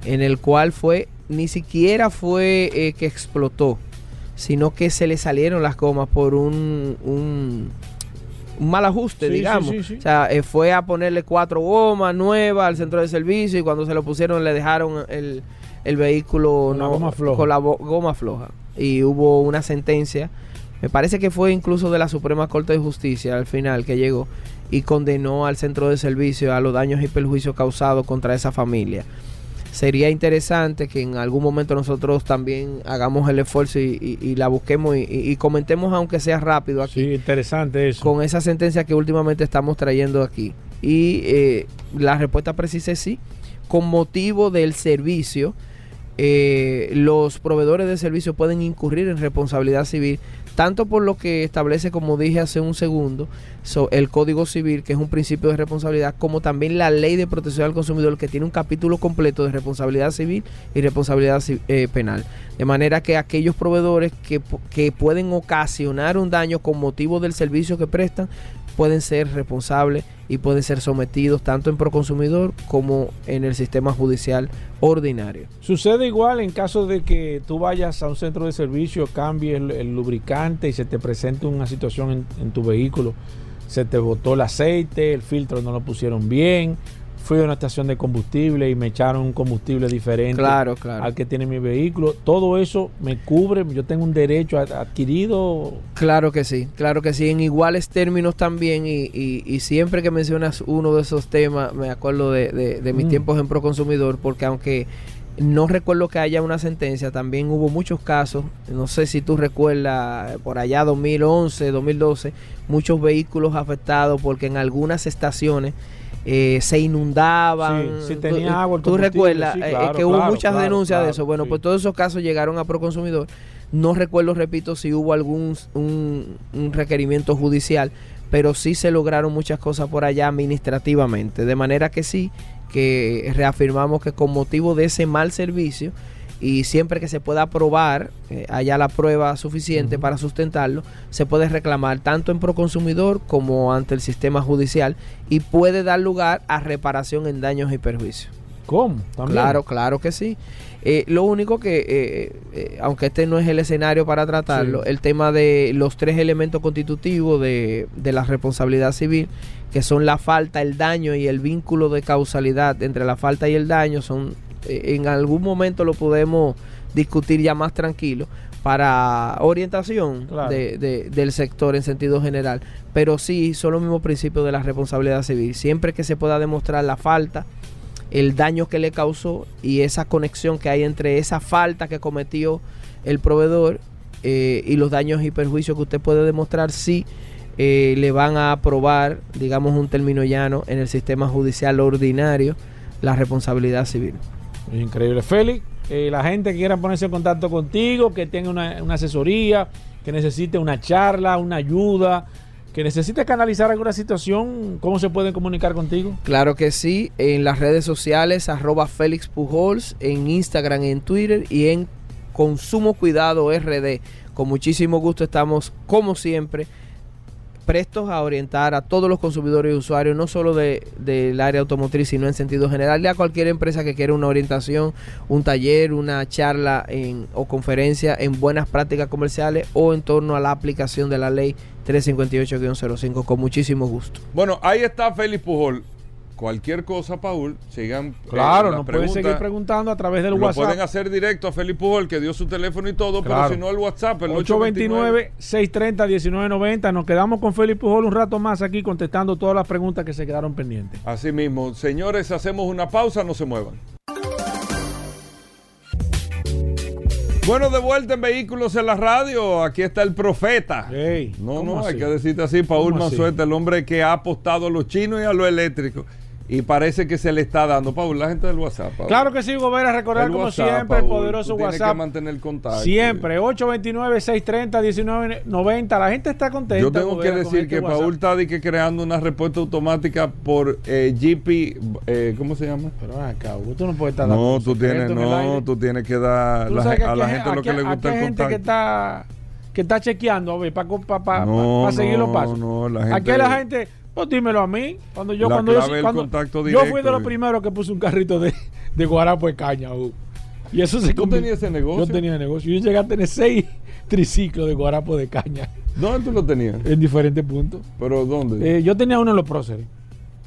en el cual fue, ni siquiera fue eh, que explotó, sino que se le salieron las gomas por un, un, un mal ajuste, Sí, digamos. sí, sí. O sea, eh, fue a ponerle cuatro gomas nuevas al centro de servicio y cuando se lo pusieron le dejaron el, el vehículo Con la goma floja. con la goma floja. Y hubo una sentencia, me parece que fue incluso de la Suprema Corte de Justicia al final que llegó y condenó al centro de servicio a los daños y perjuicios causados contra esa familia. Sería interesante que en algún momento nosotros también hagamos el esfuerzo y, y- y la busquemos y, comentemos aunque sea rápido aquí Sí, interesante eso. con esa sentencia que últimamente estamos trayendo aquí. Y eh, la respuesta precisa es sí. Con motivo del servicio, eh, los proveedores de servicio pueden incurrir en responsabilidad civil, tanto por lo que establece, como dije hace un segundo, so- el Código Civil, que es un principio de responsabilidad, como también la Ley de Protección al Consumidor, que tiene un capítulo completo de responsabilidad civil y responsabilidad eh, penal. De manera que aquellos proveedores que, que pueden ocasionar un daño con motivo del servicio que prestan, pueden ser responsables y pueden ser sometidos tanto en Proconsumidor como en el sistema judicial ordinario. Sucede igual en caso de que tú vayas a un centro de servicio, cambies el, lubricante y se te presente una situación en tu vehículo. Se te botó el aceite, el filtro no lo pusieron bien. Fui a una estación de combustible y me echaron un combustible diferente Claro, claro. al que tiene mi vehículo. Todo eso me cubre. Yo tengo un derecho adquirido. Claro que sí, claro que sí, en iguales términos también y, y- y siempre que mencionas uno de esos temas me acuerdo de, de- de mis Mm. tiempos en Proconsumidor porque aunque No recuerdo que haya una sentencia, también hubo muchos casos, no sé si tú recuerdas, por allá 2011, 2012, muchos vehículos afectados porque en algunas estaciones eh, se inundaban. Sí, sí tenía tú, agua tú recuerdas sí, eh, claro, que hubo claro, muchas claro, denuncias de eso. Bueno, sí. pues todos esos casos llegaron a Proconsumidor. No recuerdo, repito, si hubo algún un, un requerimiento judicial, pero sí se lograron muchas cosas por allá administrativamente. De manera que sí, que reafirmamos que con motivo de ese mal servicio y siempre que se pueda probar, eh, haya la prueba suficiente para sustentarlo, se puede reclamar tanto en Proconsumidor como ante el sistema judicial y puede dar lugar a reparación en daños y perjuicios. ¿Cómo? ¿También? Claro, claro que sí. Eh, lo único que, eh, aunque este no es el escenario para tratarlo, Sí. el tema de los tres elementos constitutivos de, de la responsabilidad civil, que son la falta, el daño y el vínculo de causalidad entre la falta y el daño, son en algún momento lo podemos discutir ya más tranquilo para orientación Claro. de- de- del sector en sentido general. Pero sí, son los mismos principios de la responsabilidad civil. Siempre que se pueda demostrar la falta, el daño que le causó y esa conexión que hay entre esa falta que cometió el proveedor eh, y los daños y perjuicios que usted puede demostrar si eh, le van a aprobar, digamos un término llano, en el sistema judicial ordinario, la responsabilidad civil. Increíble. Félix, eh, la gente que quiera ponerse en contacto contigo, que tenga una, asesoría, que necesite una charla, una ayuda, que necesite canalizar alguna situación, ¿cómo se pueden comunicar contigo? Claro que sí, en las redes sociales, arroba Félix Pujols, en Instagram, en Twitter y en Consumo Cuidado RD. Con muchísimo gusto estamos, como siempre, prestos a orientar a todos los consumidores y usuarios, no solo de- del área automotriz, sino en sentido general, y a cualquier empresa que quiera una orientación, un taller, una charla en, o conferencia en buenas prácticas comerciales o en torno a la aplicación de la ley 358-05, con muchísimo gusto. Bueno, ahí está Félix Pujol. Cualquier cosa, Paul, sigan. eh, Claro, la nos pueden seguir preguntando a través del Lo WhatsApp. pueden hacer directo a Félix Pujol, que dio su teléfono y todo, Claro. pero si no, el WhatsApp, el 829. 829-630-1990. Nos quedamos con Félix Pujol un rato más aquí contestando todas las preguntas que se quedaron pendientes. Así mismo. Señores, hacemos una pausa, no se muevan. Bueno, de vuelta en Vehículos en la Radio. Aquí está el profeta. No, ¿cómo no, hay que decirte así, Paul. Manzueta, el hombre que ha apostado a los chinos y a lo eléctrico. Y parece que se le está dando. Paul, la gente del WhatsApp. Paul. Claro que sí, Gobera, recordar El como WhatsApp, siempre el poderoso tú tienes WhatsApp. que mantener contacto. Siempre, 829-630-1990. La gente está contenta. Yo tengo que Gobera, decir este que WhatsApp. Paul está que creando una respuesta automática por eh, GP, eh, ¿cómo se llama? Pero acá, tú no puedes estar dando No, tú tienes, el no, tú tienes que dar la que a la aquí gente lo que aquí- le gusta aquí el hay gente que contacto. está que está chequeando a ver para pa, No, seguir los pasos. no, la gente- aquí la gente, pues dímelo a mí, cuando yo La cuando clave yo, el cuando- contacto yo directo, fui de los eh. primeros que puse un carrito de, de guarapo de caña, Hugo. Y eso se ¿Tú tenías ese negocio? Yo tenía negocio. Yo llegué a tener seis triciclos de guarapo de caña ¿Dónde tú lo tenías? en diferentes puntos. ¿Pero dónde? Eh, yo tenía uno en los próceres,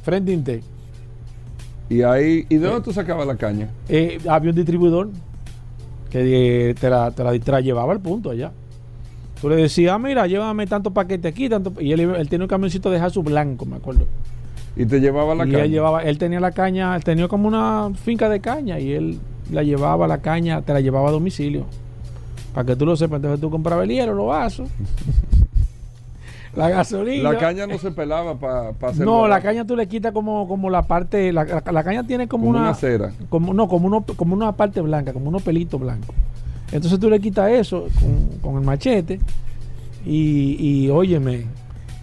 frente a Intec. y ahí, ¿y de dónde tú sacabas la caña? Eh, había un distribuidor que eh, te la, te la, te la llevaba al punto allá. Tú le decías, "Ah, mira, llévame tantos paquetes aquí, tanto y él, él tenía un camioncito de Jasu blanco, me acuerdo. Y te llevaba la y caña. él llevaba, él tenía la caña, él tenía como una finca de caña y él la llevaba la caña, te la llevaba a domicilio. Para que tú lo sepas, entonces tú comprabas el hielo, los vasos, la gasolina. La caña no se pelaba para hacer. No, la caña tú le quitas como, como la parte, la, la- la caña tiene como, Como una, una cera. como no, como uno, como una parte blanca, como unos pelitos blancos. Entonces tú le quitas eso con, con el machete y, y óyeme,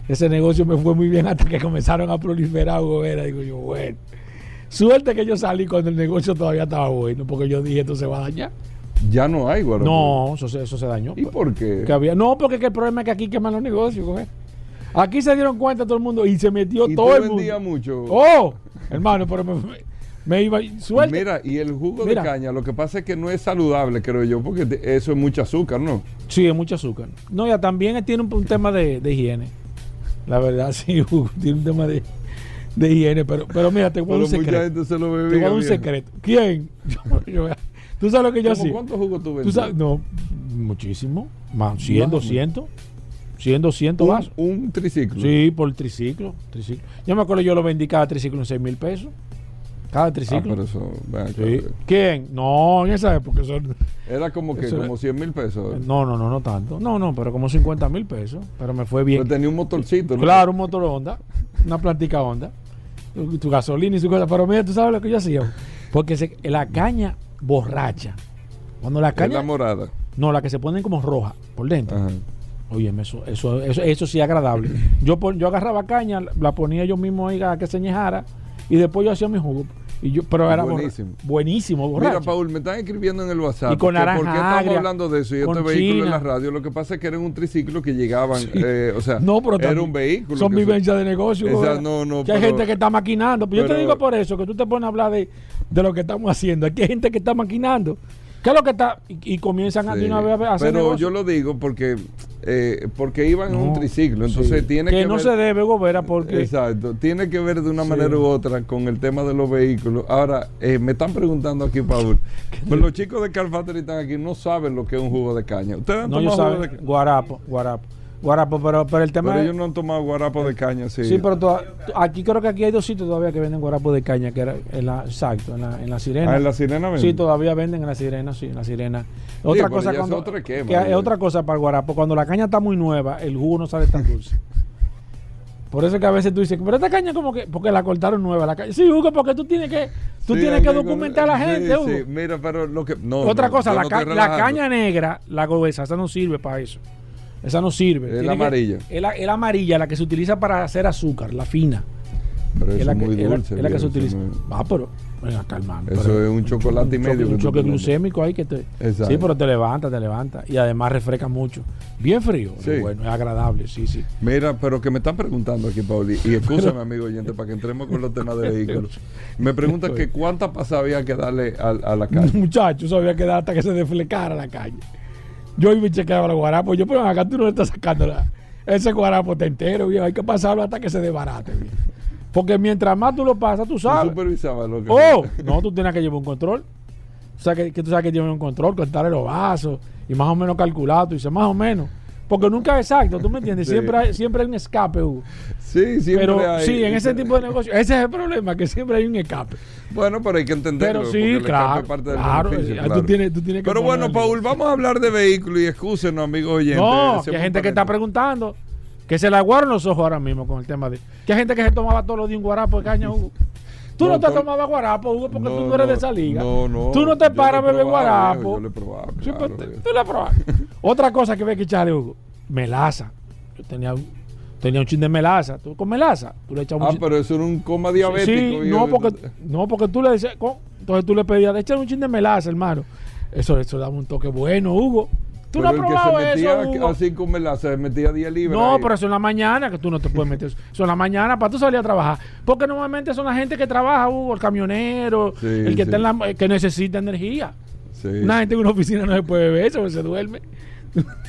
ese negocio me fue muy bien hasta que comenzaron a proliferar Gobera. Digo yo, bueno, suerte que yo salí cuando el negocio todavía estaba bueno, porque yo dije esto se va a dañar. Ya no hay, guarapo. No, eso, se- eso se dañó. ¿Y por qué? Que había, no, porque que el problema es que aquí queman los negocios, Gobera. Aquí se dieron cuenta todo el mundo y se metió ¿Y todo tú el mundo. mucho? ¡Oh! Hermano, pero me, me- iba. Suerte. Mira, y el jugo Mira. de caña, lo que pasa es que no es saludable, creo yo, porque eso es mucho azúcar, ¿no? Sí, es mucho azúcar. No, ya también tiene un, un tema de, de higiene. La verdad, sí, tiene un tema de, de higiene. Pero, pero mira, te voy a un mucha secreto. gente se lo Te voy a un secreto. ¿Quién? Yo- yo- ¿Tú sabes lo que yo ¿Cómo hacía? ¿Cuántos jugos tú sabes? No, muchísimo. Más, 100, Más o 200. 100, 200 un, vasos. un triciclo. Sí, por triciclo, triciclo. Yo me acuerdo, yo lo vendí cada triciclo en 6 mil pesos. Cada Ah, triciclo. pero eso. ¿Quién? No, en esa época. eso- Era como que Eso como 100 mil pesos. no, no, no, no tanto. No, no, pero como 50 mil pesos. Pero me fue bien. Pero tenía un motorcito. ¿no? Claro, un motor Honda, una plantica Honda, tu, tu gasolina y su cosa. Pero mira, tú sabes lo que yo hacía. Porque se- la caña borracha, cuando la caña. la morada. no, la que se ponen como roja por dentro. Ajá. Oye, eso, eso, eso, eso sí es agradable. Yo, yo agarraba caña, la ponía yo mismo ahí a que se ñejara y después yo hacía mi jugo. Y yo, pero era borra- Buenísimo. buenísimo, borracho. Mira, Paul, me están escribiendo en el WhatsApp. Y con naranja ¿Por qué estamos agria, hablando de eso y este vehículo en la radio? Lo que pasa es que era un triciclo que llegaban. eh, o sea, No, pero era un vehículo. Son vivencias de negocio. Esa, no, no, que hay gente que está maquinando. Pero yo te digo por eso, que tú te pones a hablar de, de lo que estamos haciendo. Aquí hay gente que está maquinando. ¿Qué es lo que está? Y, y comienzan a de Sí, una vez a hacer Pero negocio. yo lo digo porque eh, porque iban en un No, triciclo. Entonces sí. tiene que, que, no ver- se debe, Gobera, porque Exacto, tiene que ver de una Sí. manera u otra con el tema de los vehículos. Ahora, eh, me están preguntando aquí, Paul, pues los chicos de Car Factory están aquí, no saben lo que es un jugo de caña. Ustedes han no, tomado jugo de saben. caña. Guarapo, guarapo. Guarapo, pero, pero el tema Pero es- ellos no han tomado guarapo de caña, sí. Sí, pero toda- aquí creo que aquí hay dos sitios todavía que venden guarapo de caña, que era en la, exacto, en la, en la sirena. Ah, en la sirena Sí, venden? todavía venden en la sirena, sí, en la sirena. Otra cosa es cuando, que es otra cosa para el guarapo, cuando la caña está muy nueva, el jugo no sale tan dulce. Por eso que a veces tú dices, pero esta caña como que, porque la cortaron nueva la caña. Sí, Hugo, porque tú tienes que, tú Sí, tienes que documentar a la sí, gente, Hugo. sí, mira, pero lo que. No, Otra no, cosa, la, ca- caña negra, la gruesa, esa no sirve para eso. Esa no sirve. Es Tiene la que- amarilla. Es la, es la amarilla, la que se utiliza para hacer azúcar, la fina. Pero es la que, muy la- dulce. es la que se utiliza. Ah, pero, ven acá, hermano. Eso pero es un chocolate y medio que Un tú choque te metes. glucémico ahí que te. Exacto. Sí, pero te levanta, te levanta. Y además refresca mucho. Bien frío. Sí. Bueno, es agradable, sí, sí. Mira, pero que me están preguntando aquí, Pauli, y escúchame, amigo oyente, para que entremos con los temas de vehículos. Me preguntan que cuántas pasadas había que darle a, a la calle. Muchacho, eso había que dar hasta que se desflecara la calle. Yo iba y chequeaba los guarapos. Yo, pero acá tú no le estás sacando la- ese guarapo está entero, viejo. Hay que pasarlo hasta que se desbarate, viejo. Porque mientras más tú lo pasas, tú sabes. supervisabas lo que. Oh, no, tú tienes que llevar un control. O sea, que, que tú sabes que llevar un control, cortarle los vasos y más o menos calculado. Tú dices, más o menos. Porque nunca es exacto, ¿tú me entiendes? Sí. Siempre, hay, siempre hay un escape, Hugo. Sí, siempre Pero hay- sí, en ese tipo de negocio, ese es el problema, que siempre hay un escape. Bueno, pero hay que entenderlo. Pero sí, claro. parte del claro, claro. Tú, tienes, tú tienes que Pero bueno, Paul, vamos a hablar de vehículos y excúsenos, amigos oyentes. No, que hay gente que está preguntando, que se le aguaron los ojos ahora mismo con el tema de. Que hay gente que se tomaba todos los días un guarapo de caña, Hugo. Tú no, No, te con- tomabas guarapo, Hugo, porque No, tú no eres de esa liga. No, no. Tú no te paras a lo beber probado, guarapo. Yo lo he probado. Sí, claro, pero te- viejo. tú la probas. Otra cosa que ve que echarle, Hugo, melaza. Yo tenía un, tenía un chin de melaza. Tú con melaza, tú le echabas un Ah, chin- pero eso era un coma diabético. Sí, no porque, no, porque tú le decías, con- entonces tú le pedías, echar un chin de melaza, hermano. Eso, eso daba un toque bueno, Hugo. Tú Pero no has que probado se metía eso, así con melaza, se metía 10 libras. No, ahí. pero eso en la mañana, que tú no te puedes meter eso. En la mañana para tú salir a trabajar. Porque normalmente son la gente que trabaja, Hugo, el camionero, Sí, el que, sí. está en la, que necesita energía. Sí. Una gente en una oficina no se puede beber eso, se duerme.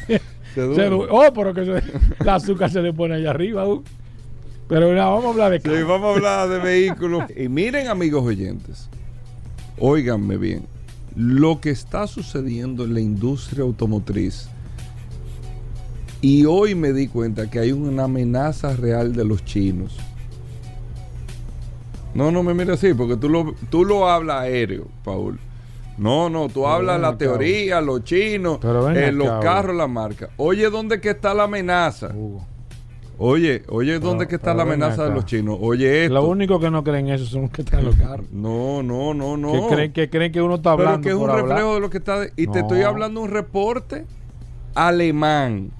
Se Se duerme. du- oh, pero que se- el azúcar se le pone allá arriba, Hugo. Pero nada, vamos a hablar de Sí, carro. vamos a hablar de vehículos. Y miren, amigos oyentes, óiganme bien, lo que está sucediendo en la industria automotriz. Y hoy me di cuenta que hay una amenaza real de los chinos. No, no me mires así, porque tú lo, tú lo hablas aéreo, Paul. No, no, tú hablas la teoría, los chinos, eh, los carros, la marca. Oye, ¿dónde que está la amenaza? Hugo. Oye, oye, ¿dónde Pero- que está la amenaza de los chinos? Oye, esto. Lo único que no creen eso son los que están en los carros. No, no, no, no. Que, creen, que creen que uno está hablando. Pero que es un hablar. reflejo de lo que está. de- y te estoy hablando de un reporte alemán.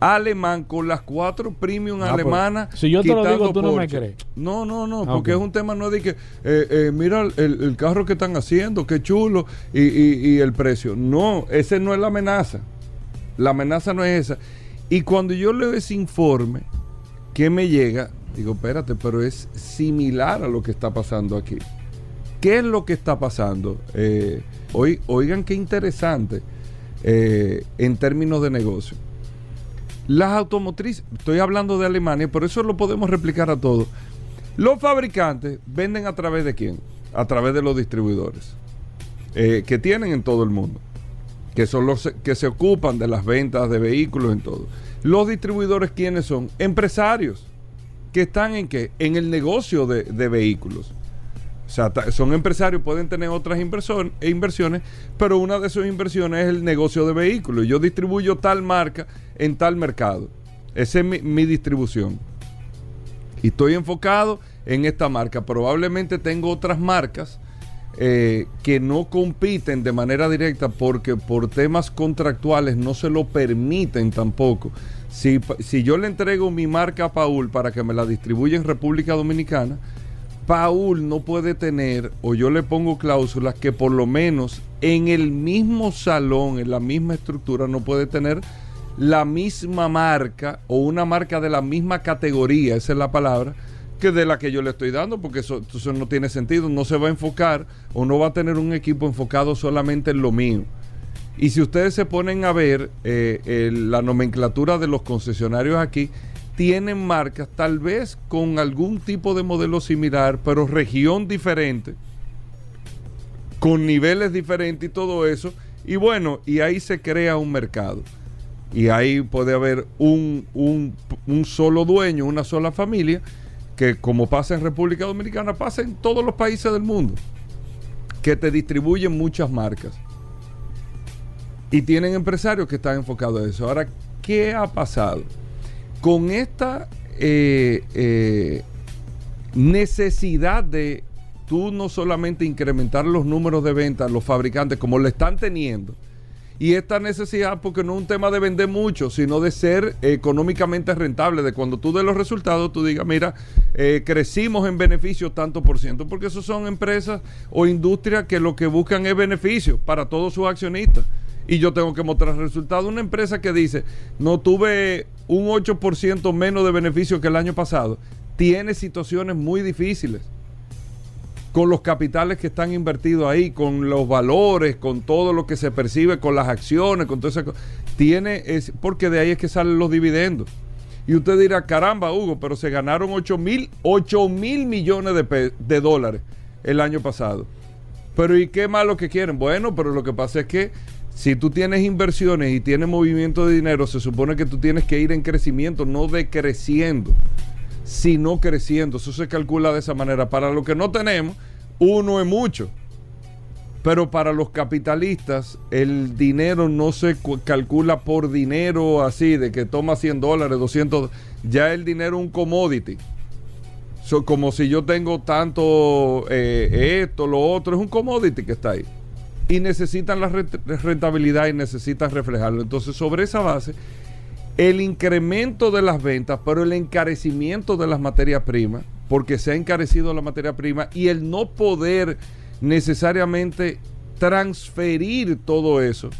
Alemán con las cuatro premium Ah, pues, alemanas. si yo te lo digo, tú no me crees. No, no, no, Ah, porque es un tema no de que, eh, eh, mira el, el carro que están haciendo, qué chulo, y, y- y el precio. No, ese no es la amenaza. La amenaza no es esa. Y cuando yo leo ese informe, que me llega, digo, espérate, pero es similar a lo que está pasando aquí. ¿Qué es lo que está pasando? Eh, oy- oigan qué interesante eh, en términos de negocio. Las automotrices, estoy hablando de Alemania, por eso lo podemos replicar a todos. Los fabricantes venden a través de quién? A través de los distribuidores eh, que tienen en todo el mundo, que son los que se ocupan de las ventas de vehículos en todo. Los distribuidores, ¿quiénes son? Empresarios que están en qué? En el negocio de, de vehículos. O sea, son empresarios, pueden tener otras inversiones, pero una de sus inversiones es el negocio de vehículos. Yo distribuyo tal marca en tal mercado. Esa es mi distribución. Y estoy enfocado en esta marca. Probablemente tengo otras marcas eh, que no compiten de manera directa porque por temas contractuales no se lo permiten tampoco. Si, si yo le entrego mi marca a Paul para que me la distribuya en República Dominicana, Paul no puede tener, o yo le pongo cláusulas que por lo menos en el mismo salón, en la misma estructura, no puede tener la misma marca o una marca de la misma categoría, esa es la palabra, que de la que yo le estoy dando, porque eso, no tiene sentido, no se va a enfocar o no va a tener un equipo enfocado solamente en lo mío. Y si ustedes se ponen a ver eh, la nomenclatura de los concesionarios aquí, tienen marcas tal vez con algún tipo de modelo similar, pero región diferente, con niveles diferentes y todo eso. Y bueno, y ahí se crea un mercado. Y ahí puede haber un, un, un solo dueño, una sola familia, que como pasa en República Dominicana, pasa en todos los países del mundo, que te distribuyen muchas marcas. Y tienen empresarios que están enfocados a eso. Ahora, ¿qué ha pasado? Con esta eh, eh, necesidad de tú no solamente incrementar los números de ventas, los fabricantes, como lo están teniendo, y esta necesidad, porque no es un tema de vender mucho, sino de ser económicamente rentable, de cuando tú des los resultados, tú digas, mira, eh, crecimos en beneficio tanto por ciento, porque esos son empresas o industrias que lo que buscan es beneficio para todos sus accionistas. Y yo tengo que mostrar resultados. Una empresa que dice, no tuve un 8% menos de beneficio que el año pasado, tiene situaciones muy difíciles con los capitales que están invertidos ahí, con los valores, con todo lo que se percibe, con las acciones, con todo eso. Tiene, es, porque de ahí es que salen los dividendos. Y usted dirá, caramba, Hugo, pero se ganaron 8 mil, 8 mil millones de, de dólares el año pasado. Pero ¿y qué más lo que quieren? Bueno, pero lo que pasa es que si tú tienes inversiones y tienes movimiento de dinero, se supone que tú tienes que ir en crecimiento, no decreciendo sino creciendo. Eso se calcula de esa manera. Para lo que no tenemos, uno es mucho. Pero para los capitalistas, el dinero no se calcula por dinero así, de que toma 100 dólares, 200. Ya el dinero es un commodity. como si yo tengo tanto eh, esto, lo otro, es un commodity que está ahí. Y necesitan la rentabilidad y necesitan reflejarlo. Entonces, sobre esa base, el incremento de las ventas, pero el encarecimiento de las materias primas, porque se ha encarecido la materia prima y el no poder necesariamente transferir todo eso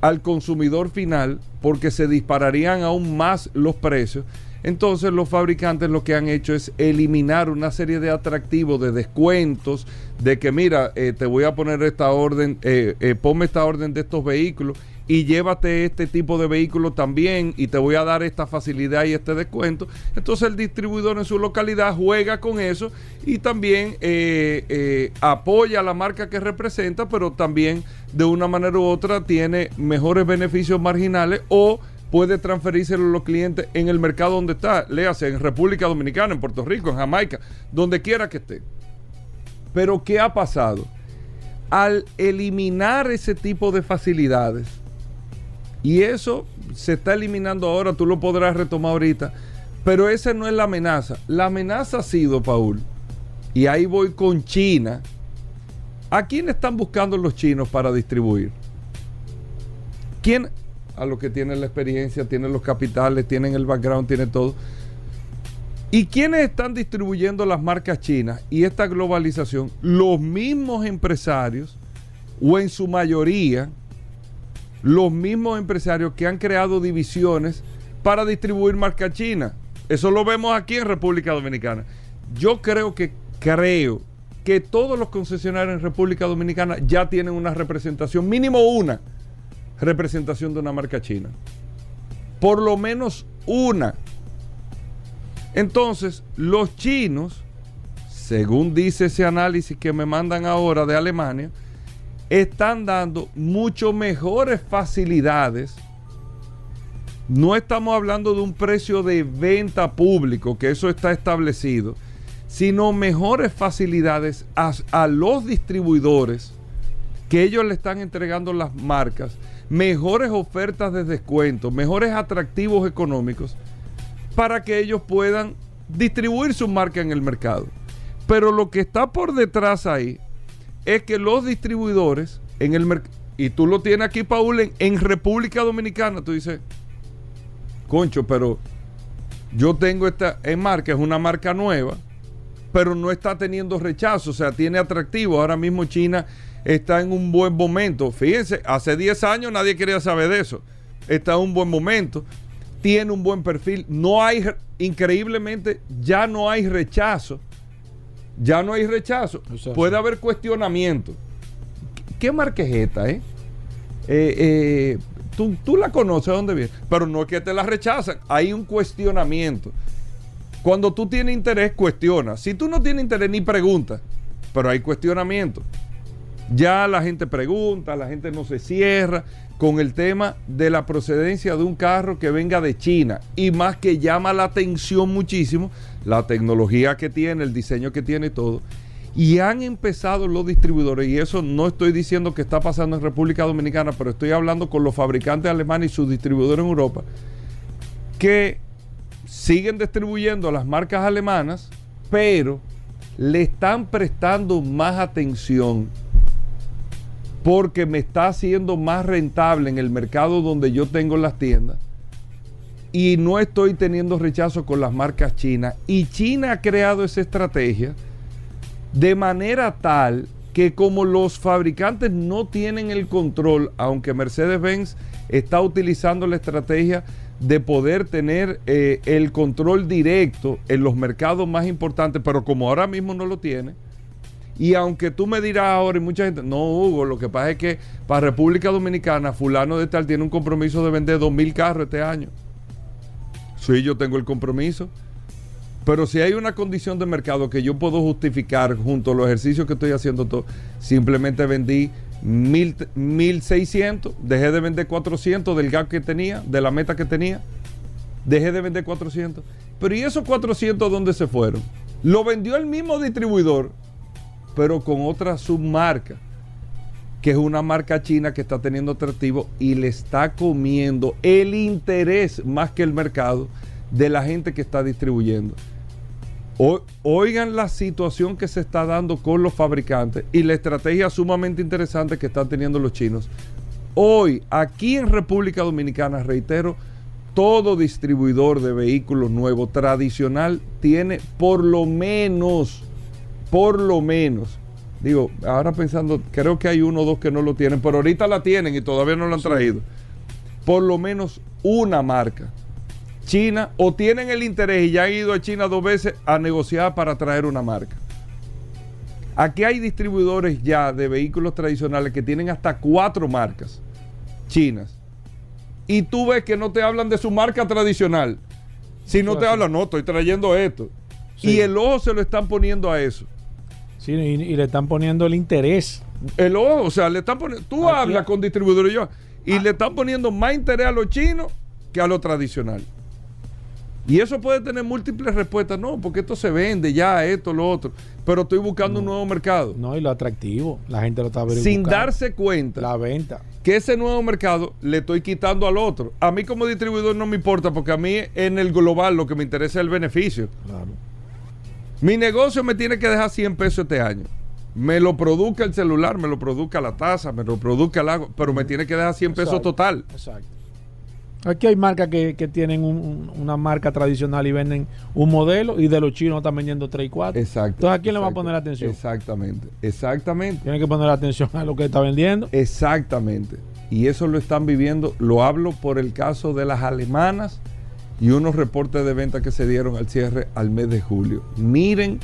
al consumidor final, porque se dispararían aún más los precios. Entonces los fabricantes lo que han hecho es eliminar una serie de atractivos, de descuentos, de que mira, eh, te voy a poner esta orden, eh, eh, ponme esta orden de estos vehículos y llévate este tipo de vehículo también y te voy a dar esta facilidad y este descuento. Entonces el distribuidor en su localidad juega con eso y también eh, eh, apoya la marca que representa, pero también de una manera u otra tiene mejores beneficios marginales o puede transferírselo a los clientes en el mercado donde está, léase en República Dominicana, en Puerto Rico, en Jamaica, donde quiera que esté. Pero ¿qué ha pasado? Al eliminar ese tipo de facilidades, y eso se está eliminando ahora, tú lo podrás retomar ahorita. Pero esa no es la amenaza. La amenaza ha sido, Paul, y ahí voy con China. ¿A quién están buscando los chinos para distribuir? ¿Quién? A los que tienen la experiencia, tienen los capitales, tienen el background, tienen todo. ¿Y quiénes están distribuyendo las marcas chinas y esta globalización? Los mismos empresarios, o en su mayoría, los mismos empresarios que han creado divisiones para distribuir marca china. Eso lo vemos aquí en República Dominicana. Yo creo que creo que todos los concesionarios en República Dominicana ya tienen una representación, mínimo una representación de una marca china. Por lo menos una. Entonces, los chinos, según dice ese análisis que me mandan ahora de Alemania, están dando mucho mejores facilidades. No estamos hablando de un precio de venta público, que eso está establecido, sino mejores facilidades a, a los distribuidores que ellos le están entregando las marcas, mejores ofertas de descuento, mejores atractivos económicos para que ellos puedan distribuir su marca en el mercado. Pero lo que está por detrás ahí es que los distribuidores en el mercado, y tú lo tienes aquí, Paul, en, República Dominicana, tú dices, concho, pero yo tengo esta marca, es una marca nueva, pero no está teniendo rechazo, o sea, tiene atractivo. Ahora mismo China está en un buen momento. Fíjense, hace 10 años nadie quería saber de eso. Está en un buen momento, tiene un buen perfil. No hay, increíblemente, ya no hay rechazo. Ya no hay rechazo. O sea, Puede sí. haber cuestionamiento. ¿Qué esta, eh? Eh, eh, tú, tú la conoces de dónde viene, pero no es que te la rechazan, hay un cuestionamiento. Cuando tú tienes interés, cuestiona. Si tú no tienes interés, ni pregunta, pero hay cuestionamiento. Ya la gente pregunta, la gente no se cierra con el tema de la procedencia de un carro que venga de China y más que llama la atención muchísimo la tecnología que tiene, el diseño que tiene y todo. Y han empezado los distribuidores, y eso no estoy diciendo que está pasando en República Dominicana, pero estoy hablando con los fabricantes alemanes y sus distribuidores en Europa, que siguen distribuyendo las marcas alemanas, pero le están prestando más atención porque me está haciendo más rentable en el mercado donde yo tengo las tiendas y no estoy teniendo rechazo con las marcas chinas. Y China ha creado esa estrategia de manera tal que como los fabricantes no tienen el control, aunque Mercedes-Benz está utilizando la estrategia de poder tener eh, el control directo en los mercados más importantes, pero como ahora mismo no lo tiene, y aunque tú me dirás ahora, y mucha gente, no, Hugo, lo que pasa es que para República Dominicana, fulano de tal tiene un compromiso de vender 2.000 carros este año. Sí, yo tengo el compromiso. Pero si hay una condición de mercado que yo puedo justificar junto a los ejercicios que estoy haciendo todo, simplemente vendí mil, 1.600, dejé de vender 400 del gap que tenía, de la meta que tenía, dejé de vender 400. Pero ¿y esos 400 dónde se fueron? Lo vendió el mismo distribuidor, pero con otra submarca, que es una marca china que está teniendo atractivo y le está comiendo el interés más que el mercado de la gente que está distribuyendo. Oigan la situación que se está dando con los fabricantes y la estrategia sumamente interesante que están teniendo los chinos. Hoy, aquí en República Dominicana, reitero, todo distribuidor de vehículos nuevos tradicional tiene por lo menos, por lo menos, digo, ahora pensando, creo que hay uno o dos que no lo tienen, pero ahorita la tienen y todavía no lo han traído. Por lo menos una marca. China o tienen el interés y ya han ido a China dos veces a negociar para traer una marca. Aquí hay distribuidores ya de vehículos tradicionales que tienen hasta cuatro marcas chinas. Y tú ves que no te hablan de su marca tradicional. Si no te hablan, no, estoy trayendo esto. Sí. Y el ojo se lo están poniendo a eso. Sí, y, y le están poniendo el interés. El ojo, o sea, le están poniendo. Tú Aquí- hablas con distribuidores y yo, y le están poniendo más interés a los chinos que a lo tradicional. Y eso puede tener múltiples respuestas. No, porque esto se vende ya, esto, lo otro. Pero estoy buscando un nuevo mercado. No, y lo atractivo. La gente lo está sin verificando. darse cuenta La venta. que ese nuevo mercado le estoy quitando al otro. A mí como distribuidor no me importa, porque a mí en el global lo que me interesa es el beneficio. Claro. Mi negocio me tiene que dejar 100 pesos este año. Me lo produzca el celular, me lo produzca la taza, me lo produzca el agua, pero me tiene que dejar 100 pesos total. Exacto. Aquí hay marcas que, que tienen un- un- una marca tradicional y venden un modelo y de los chinos están vendiendo 3 y 4. Exacto. Entonces, ¿a quién le va a poner atención? Exactamente, exactamente, Tienen que poner atención a lo que está vendiendo. exactamente. Y eso lo están viviendo, lo hablo por el caso de las alemanas y unos reportes de venta que se dieron al cierre al mes de julio. Miren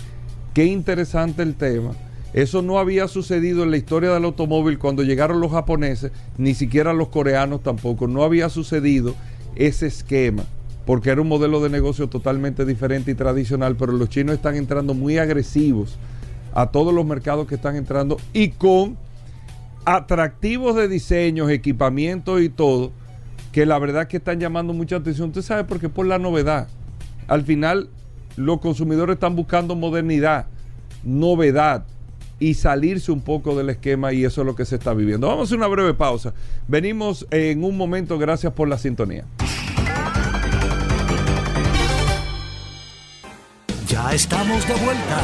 qué interesante el tema. Eso no había sucedido en la historia del automóvil cuando llegaron los japoneses, ni siquiera los coreanos tampoco. No había sucedido ese esquema, porque era un modelo de negocio totalmente diferente y tradicional, pero los chinos están entrando muy agresivos a todos los mercados que están entrando y con atractivos de diseños, equipamientos y todo, que la verdad que están llamando mucha atención. Usted sabe por qué por la novedad. Al final, los consumidores están buscando modernidad, novedad y salirse un poco del esquema y eso es lo que se está viviendo. Vamos a hacer una breve pausa. Venimos en un momento, gracias por la sintonía. Ya estamos de vuelta.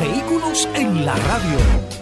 Vehículos en la radio.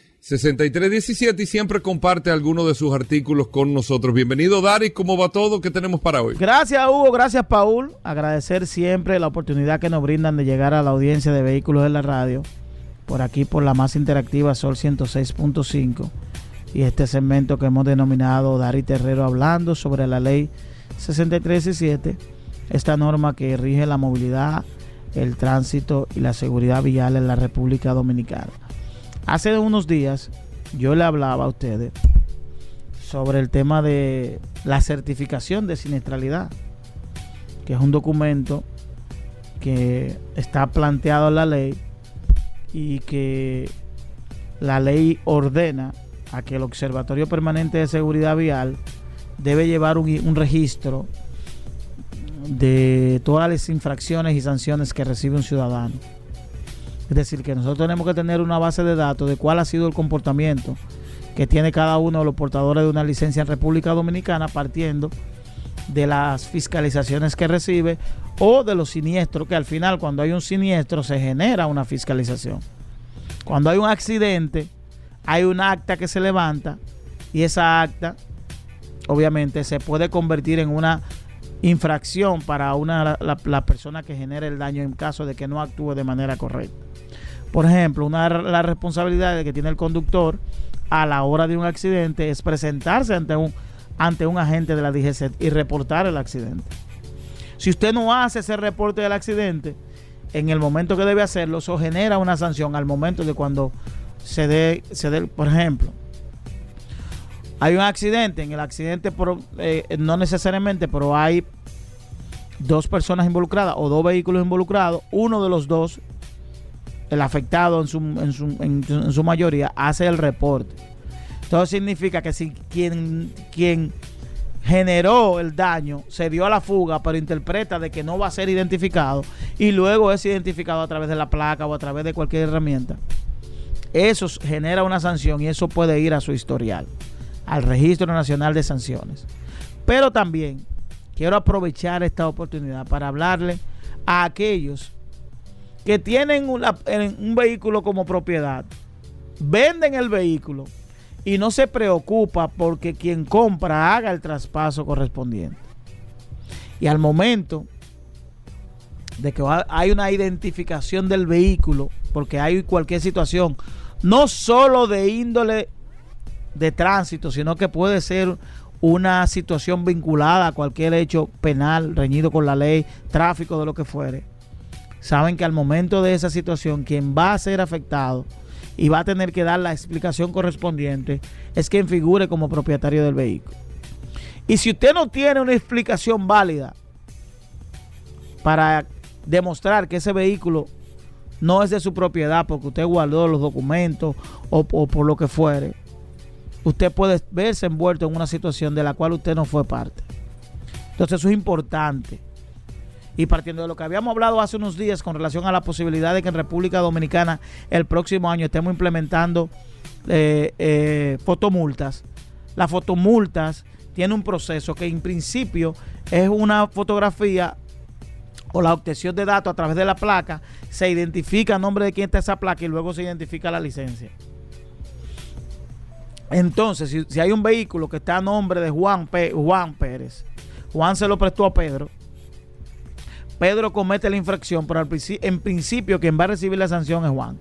6317 y siempre comparte algunos de sus artículos con nosotros. Bienvenido, Dari. ¿Cómo va todo? ¿Qué tenemos para hoy? Gracias, Hugo. Gracias, Paul. Agradecer siempre la oportunidad que nos brindan de llegar a la audiencia de vehículos de la radio. Por aquí, por la más interactiva Sol 106.5. Y este segmento que hemos denominado Dari Terrero hablando sobre la ley 6317. Esta norma que rige la movilidad, el tránsito y la seguridad vial en la República Dominicana. Hace unos días yo le hablaba a ustedes sobre el tema de la certificación de siniestralidad, que es un documento que está planteado en la ley y que la ley ordena a que el Observatorio Permanente de Seguridad Vial debe llevar un, un registro de todas las infracciones y sanciones que recibe un ciudadano. Es decir, que nosotros tenemos que tener una base de datos de cuál ha sido el comportamiento que tiene cada uno de los portadores de una licencia en República Dominicana partiendo de las fiscalizaciones que recibe o de los siniestros, que al final cuando hay un siniestro se genera una fiscalización. Cuando hay un accidente, hay un acta que se levanta y esa acta obviamente se puede convertir en una infracción para una, la, la persona que genera el daño en caso de que no actúe de manera correcta. Por ejemplo, una de las responsabilidades que tiene el conductor a la hora de un accidente es presentarse ante un, ante un agente de la DGC y reportar el accidente. Si usted no hace ese reporte del accidente en el momento que debe hacerlo, eso genera una sanción al momento de cuando se dé, se dé por ejemplo, hay un accidente, en el accidente eh, no necesariamente, pero hay dos personas involucradas o dos vehículos involucrados, uno de los dos el afectado en su, en su, en su mayoría hace el reporte. Entonces significa que si quien, quien generó el daño se dio a la fuga, pero interpreta de que no va a ser identificado y luego es identificado a través de la placa o a través de cualquier herramienta, eso genera una sanción y eso puede ir a su historial, al Registro Nacional de Sanciones. Pero también quiero aprovechar esta oportunidad para hablarle a aquellos que tienen un vehículo como propiedad, venden el vehículo y no se preocupa porque quien compra haga el traspaso correspondiente. Y al momento de que hay una identificación del vehículo, porque hay cualquier situación, no solo de índole de tránsito, sino que puede ser una situación vinculada a cualquier hecho penal, reñido con la ley, tráfico, de lo que fuere saben que al momento de esa situación quien va a ser afectado y va a tener que dar la explicación correspondiente es quien figure como propietario del vehículo. Y si usted no tiene una explicación válida para demostrar que ese vehículo no es de su propiedad porque usted guardó los documentos o, o por lo que fuere, usted puede verse envuelto en una situación de la cual usted no fue parte. Entonces eso es importante y partiendo de lo que habíamos hablado hace unos días con relación a la posibilidad de que en República Dominicana el próximo año estemos implementando eh, eh, fotomultas. Las fotomultas tienen un proceso que en principio es una fotografía o la obtención de datos a través de la placa, se identifica el nombre de quién está esa placa y luego se identifica la licencia. Entonces, si, si hay un vehículo que está a nombre de Juan, Juan Pérez, Juan se lo prestó a Pedro, Pedro comete la infracción, pero en principio quien va a recibir la sanción es Juan.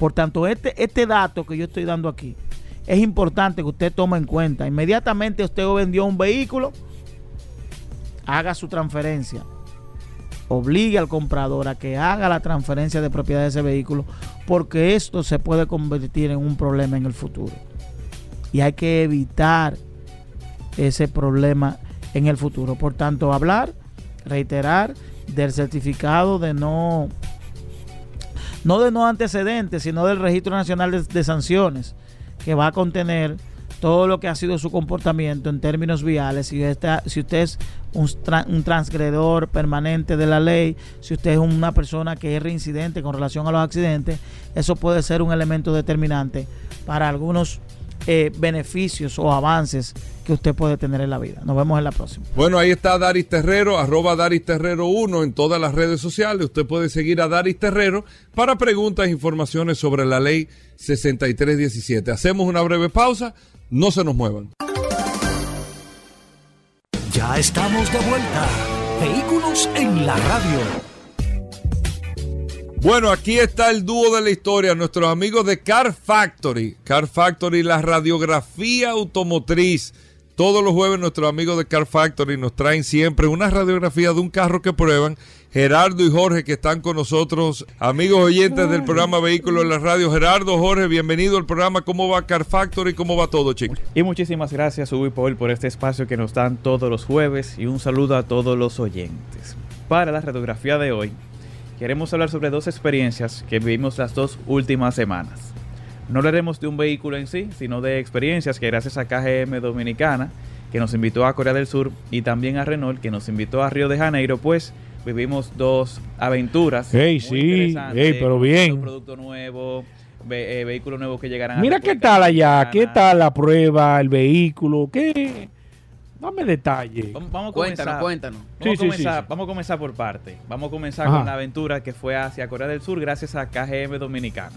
Por tanto, este, este dato que yo estoy dando aquí es importante que usted tome en cuenta. Inmediatamente usted vendió un vehículo, haga su transferencia. Obligue al comprador a que haga la transferencia de propiedad de ese vehículo, porque esto se puede convertir en un problema en el futuro. Y hay que evitar ese problema en el futuro. Por tanto, hablar, reiterar del certificado de no no de no antecedentes, sino del Registro Nacional de, de Sanciones, que va a contener todo lo que ha sido su comportamiento en términos viales, si, esta, si usted es un, un transgredor permanente de la ley, si usted es una persona que es reincidente con relación a los accidentes, eso puede ser un elemento determinante para algunos eh, beneficios o avances que usted puede tener en la vida. Nos vemos en la próxima. Bueno, ahí está Daris Terrero, arroba Daris Terrero 1 en todas las redes sociales. Usted puede seguir a Daris Terrero para preguntas e informaciones sobre la ley 6317. Hacemos una breve pausa, no se nos muevan. Ya estamos de vuelta. Vehículos en la radio. Bueno, aquí está el dúo de la historia, nuestros amigos de Car Factory. Car Factory, la radiografía automotriz. Todos los jueves nuestros amigos de Car Factory nos traen siempre una radiografía de un carro que prueban. Gerardo y Jorge que están con nosotros, amigos oyentes del programa Vehículos en la Radio. Gerardo, Jorge, bienvenido al programa. ¿Cómo va Car Factory? ¿Cómo va todo, chicos? Y muchísimas gracias, y Paul, por este espacio que nos dan todos los jueves y un saludo a todos los oyentes. Para la radiografía de hoy, queremos hablar sobre dos experiencias que vivimos las dos últimas semanas. No hablaremos de un vehículo en sí, sino de experiencias que gracias a KGM Dominicana, que nos invitó a Corea del Sur, y también a Renault, que nos invitó a Río de Janeiro, pues vivimos dos aventuras. Ey, muy sí, interesantes, ey, pero bien. Un producto nuevo, ve- eh, vehículos nuevos que llegarán a Mira qué República tal allá, qué tal la prueba, el vehículo, qué. Dame detalle. Vamos, vamos a Cuéntanos, comenzar. cuéntanos. Vamos, Sí, a sí, comenzar, sí, sí. vamos a comenzar por parte. Vamos a comenzar Ajá. con la aventura que fue hacia Corea del Sur gracias a KGM Dominicana.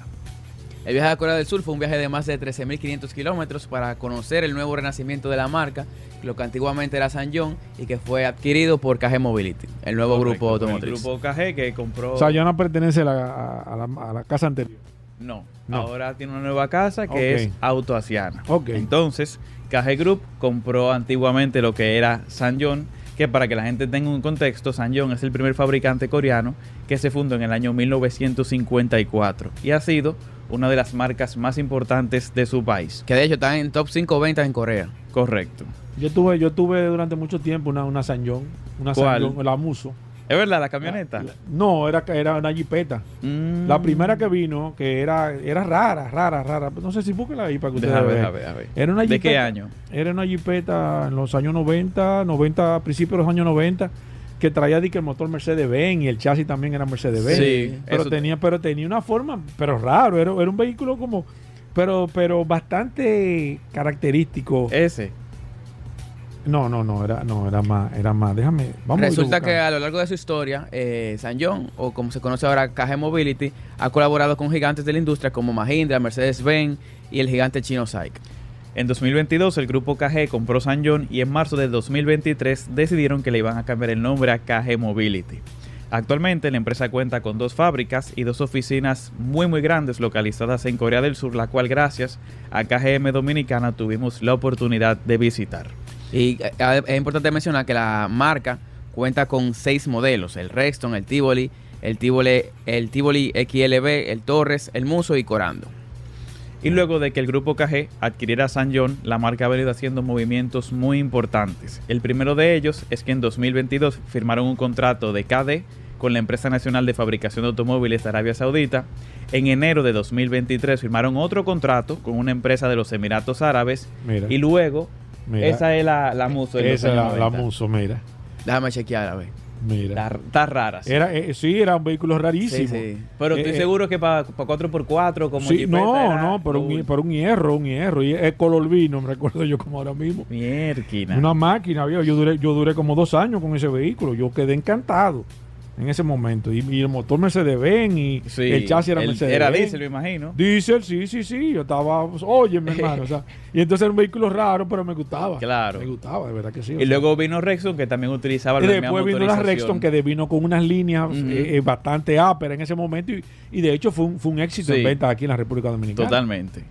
El viaje a Corea del Sur fue un viaje de más de 13.500 kilómetros para conocer el nuevo renacimiento de la marca, lo que antiguamente era Sanyon y que fue adquirido por KG Mobility, el nuevo Correcto, grupo El automotriz. grupo KG que compró... O sea, ya no pertenece a la, a- a la- a la casa anterior. No, No. ahora tiene una nueva casa que Ok. es Autoasiana. Ok. Entonces, KG Group compró antiguamente lo que era Sanyon, que para que la gente tenga un contexto, Sanyon es el primer fabricante coreano que se fundó en el año 1954 y ha sido una de las marcas más importantes de su país. Que de hecho está en top 5 ventas en Corea. Correcto. Yo tuve, yo tuve durante mucho tiempo una, una una ¿Cuál? Sanyong, la Muso. ¿Es verdad la camioneta? La- no, era, era una jipeta. Mm. La primera que vino, que era, era rara, rara, rara. No sé si búsquela ahí para que ustedes Déjame ver, vean. déjame ver, déjame ver. Era una ¿De qué jipeta- año? Era una jipeta en los años 90, 90, principios de los años 90, que traía que el motor Mercedes-Benz y el chasis también era Mercedes-Benz. Sí, pero tenía, pero tenía una forma, pero raro, era, era un vehículo como, pero, pero bastante característico. Ese. No, no, no, era, no, era más, era más. Déjame, vamos Resulta que a lo largo de su historia, eh, Sanyon, o como se conoce ahora KG Mobility, ha colaborado con gigantes de la industria como Mahindra, Mercedes-Benz y el gigante chino SAIC. En 2022 el grupo KG compró Sanyon y en marzo de 2023 decidieron que le iban a cambiar el nombre a KG Mobility. Actualmente la empresa cuenta con dos fábricas y dos oficinas muy muy grandes localizadas en Corea del Sur, la cual gracias a KGM Dominicana tuvimos la oportunidad de visitar. Y eh, es importante mencionar que la marca cuenta con seis modelos: el Rexton, el Tivoli, el Tivoli, el Tivoli XLB, el Torres, el Muso y Corando. Y luego de que el grupo KG adquiriera Sanyon, la marca ha venido haciendo movimientos muy importantes. El primero de ellos es que en 2022 firmaron un contrato de KD con la empresa nacional de fabricación de automóviles de Arabia Saudita. En enero de 2023 firmaron otro contrato con una empresa de los Emiratos Árabes. Mira, Y luego, mira, esa es la, la Muso. de los esa años la, la 90. Muso, mira, Déjame chequear a ver. Mira. Está, está rara. sí. Era, eh, sí, era un vehículo rarísimo. Sí, sí. Pero estoy eh, eh, seguro que para 4x4, como Sí, no, no, pero un, pero un hierro, un hierro. Y es color vino, me recuerdo yo como ahora mismo. Mierquina. Una máquina, viejo. Yo duré, yo duré como dos años con ese vehículo. Yo quedé encantado en ese momento. Y, y el motor Mercedes-Benz y Sí, el chasis era el- Mercedes. Era diésel, me imagino. Diesel, sí, sí, sí. Yo estaba, pues, oye, mi hermano. o sea, y entonces era un vehículo raro, pero me gustaba. Claro. Me gustaba, de verdad que sí. Y sea. luego vino Rexon, que también utilizaba Y la después misma vino la. Rexton que vino con unas líneas eh, eh, bastante ásperas en ese momento y, y de hecho fue un, fue un éxito Sí. en ventas aquí en la República Dominicana. Totalmente.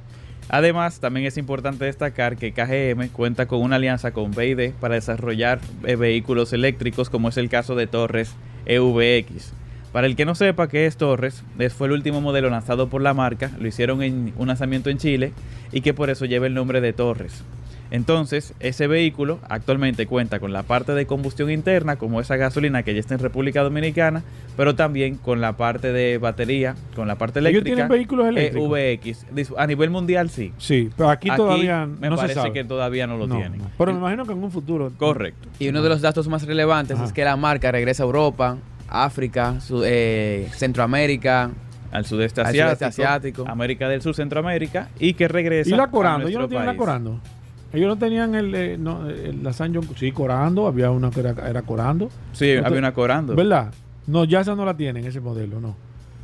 Además, también es importante destacar que KGM cuenta con una alianza con BID para desarrollar eh, vehículos eléctricos, como es el caso de Torres EVX. Para el que no sepa qué es Torres, es- fue el último modelo lanzado por la marca, lo hicieron en un lanzamiento en Chile y que por eso lleva el nombre de Torres. Entonces, ese vehículo actualmente cuenta con la parte de combustión interna, como esa gasolina que ya está en República Dominicana, pero también con la parte de batería, con la parte Ellos eléctrica. tienen vehículos eléctricos. eh, VX. A nivel mundial sí. Sí, pero aquí, todavía me no se parece sabe. que todavía no lo No, tienen. no. Pero me imagino que en un futuro. Correcto. Y uno de los datos más relevantes Ajá. es que la marca regresa a Europa, África, su- eh, Centroamérica. Al sudeste Al asiático, sudeste asiático. América del Sur, Centroamérica, y que regresa ¿Y la a Corando? Ellos no tienen la. Corando. Ellos no tenían el, eh, no, el- la San John. Sí, Corando. Había una que era, era Corando. Sí, No había una Corando. ¿Verdad? No, ya esa no la tienen, ese modelo, no.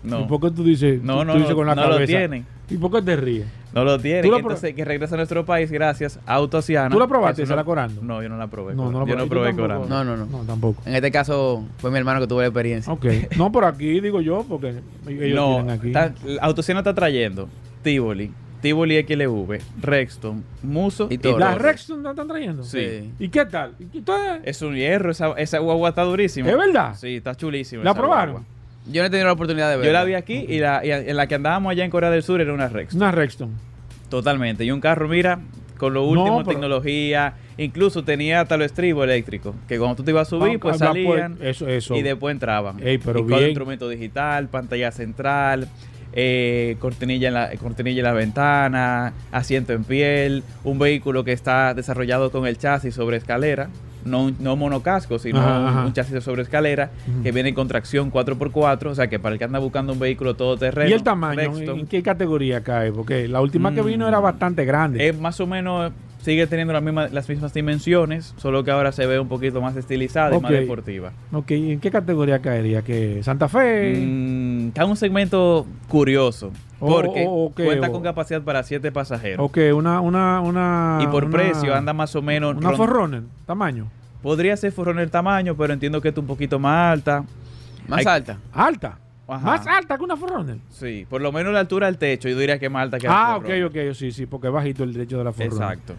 No. ¿Y por qué tú dices, No, tú- no, tú dices no, con la no lo tienen. ¿Y por qué te ríes? No lo tienen. ¿Tú la Entonces, que regresa a nuestro país gracias a Autosiana. ¿Tú la probaste, esa no- la Corando? No, yo no la probé. No, no la yo no probé. probé Yo tampoco. Corando. No, no, no. No, tampoco. En este caso fue mi hermano que tuvo la experiencia. Ok. No, por aquí digo yo, porque ellos no, tienen aquí. está- Autosiana está trayendo Tivoli, Tivoli XLV, Rexton, Muso Y Toro. ¿La Toro. Rexton la están trayendo? Sí. ¿Y qué tal? ¿Y qué tal? Es un hierro, esa, esa guagua está durísima. ¿Es verdad? Sí, está chulísima. ¿La esa probaron? guagua. Yo no he tenido la oportunidad de verla. Yo la vi aquí y, la, y en la que andábamos allá en Corea del Sur era una Rexton. Una Rexton. Totalmente. Y un carro, mira, con lo último pero- tecnología, incluso tenía hasta los estribos eléctricos, que cuando tú te ibas a subir, pues ah, salían eso, eso. y después entraban. Ey, pero y con bien. instrumento digital, pantalla central, eh, cortinilla, en la, cortinilla en la ventana, asiento en piel, un vehículo que está desarrollado con el chasis sobre escalera. No, no monocasco, sino Ajá, un- ajá. un chasis sobre escalera que viene con tracción 4x4, o sea que para el que anda buscando un vehículo todoterreno, ¿Y el tamaño? Rexton, ¿En qué categoría cae? Porque la última que Mm. vino era bastante grande. es más o menos sigue teniendo la misma- las mismas dimensiones, solo que ahora se ve un poquito más estilizada y más Ok. deportiva. Ok, ¿y ¿en qué categoría caería? ¿Que ¿Santa Fe? Mm, está un segmento curioso O- porque o- o qué, cuenta con capacidad para siete pasajeros ¿O qué? Una, una, una... y por una- precio anda más o menos Una Forerunner, tamaño. podría ser Forerunner tamaño, pero entiendo que es un poquito más alta. Más Hay- alta. Alta. Ajá. Más alta que una Forerunner. Sí, por lo menos la altura del techo, yo diría que más alta que la Ah, ok, ok, sí, sí, porque es bajito el derecho de la Forerunner. Exacto.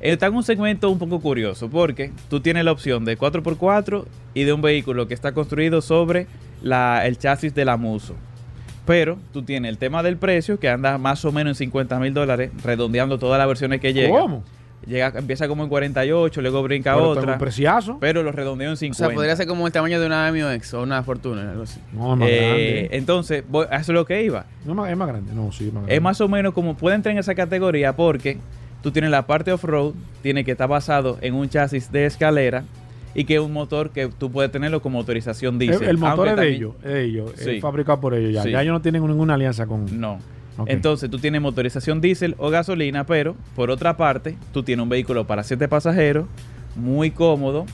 Está en un segmento un poco curioso porque tú tienes la opción de 4x4 y de un vehículo que está construido sobre la, el chasis de la Muso. Pero tú tienes el tema del precio que anda más o menos en 50 mil dólares, redondeando todas las versiones que llegan. ¿Cómo? Llega, empieza como en 48, luego brinca Pero otra, un preciazo. pero lo redondeo en O 50. sea, podría ser como el tamaño de una MX o una Fortuna, algo así. No, es más Eh, grande. entonces, voy- a eso es lo que iba. No, es más- grande. No, sí, es más grande. Es más o menos como puede entrar en esa categoría porque tú tienes la parte off-road, tiene que estar basado en un chasis de escalera y que es un motor que tú puedes tenerlo con motorización El, diésel. el motor es de ellos, es de ellos, Sí. es fabricado por ellos ya. Sí. Ya ellos no tienen ninguna alianza con... No. Entonces tú tienes motorización diésel o gasolina, pero por otra parte tú tienes un vehículo para siete pasajeros, muy cómodo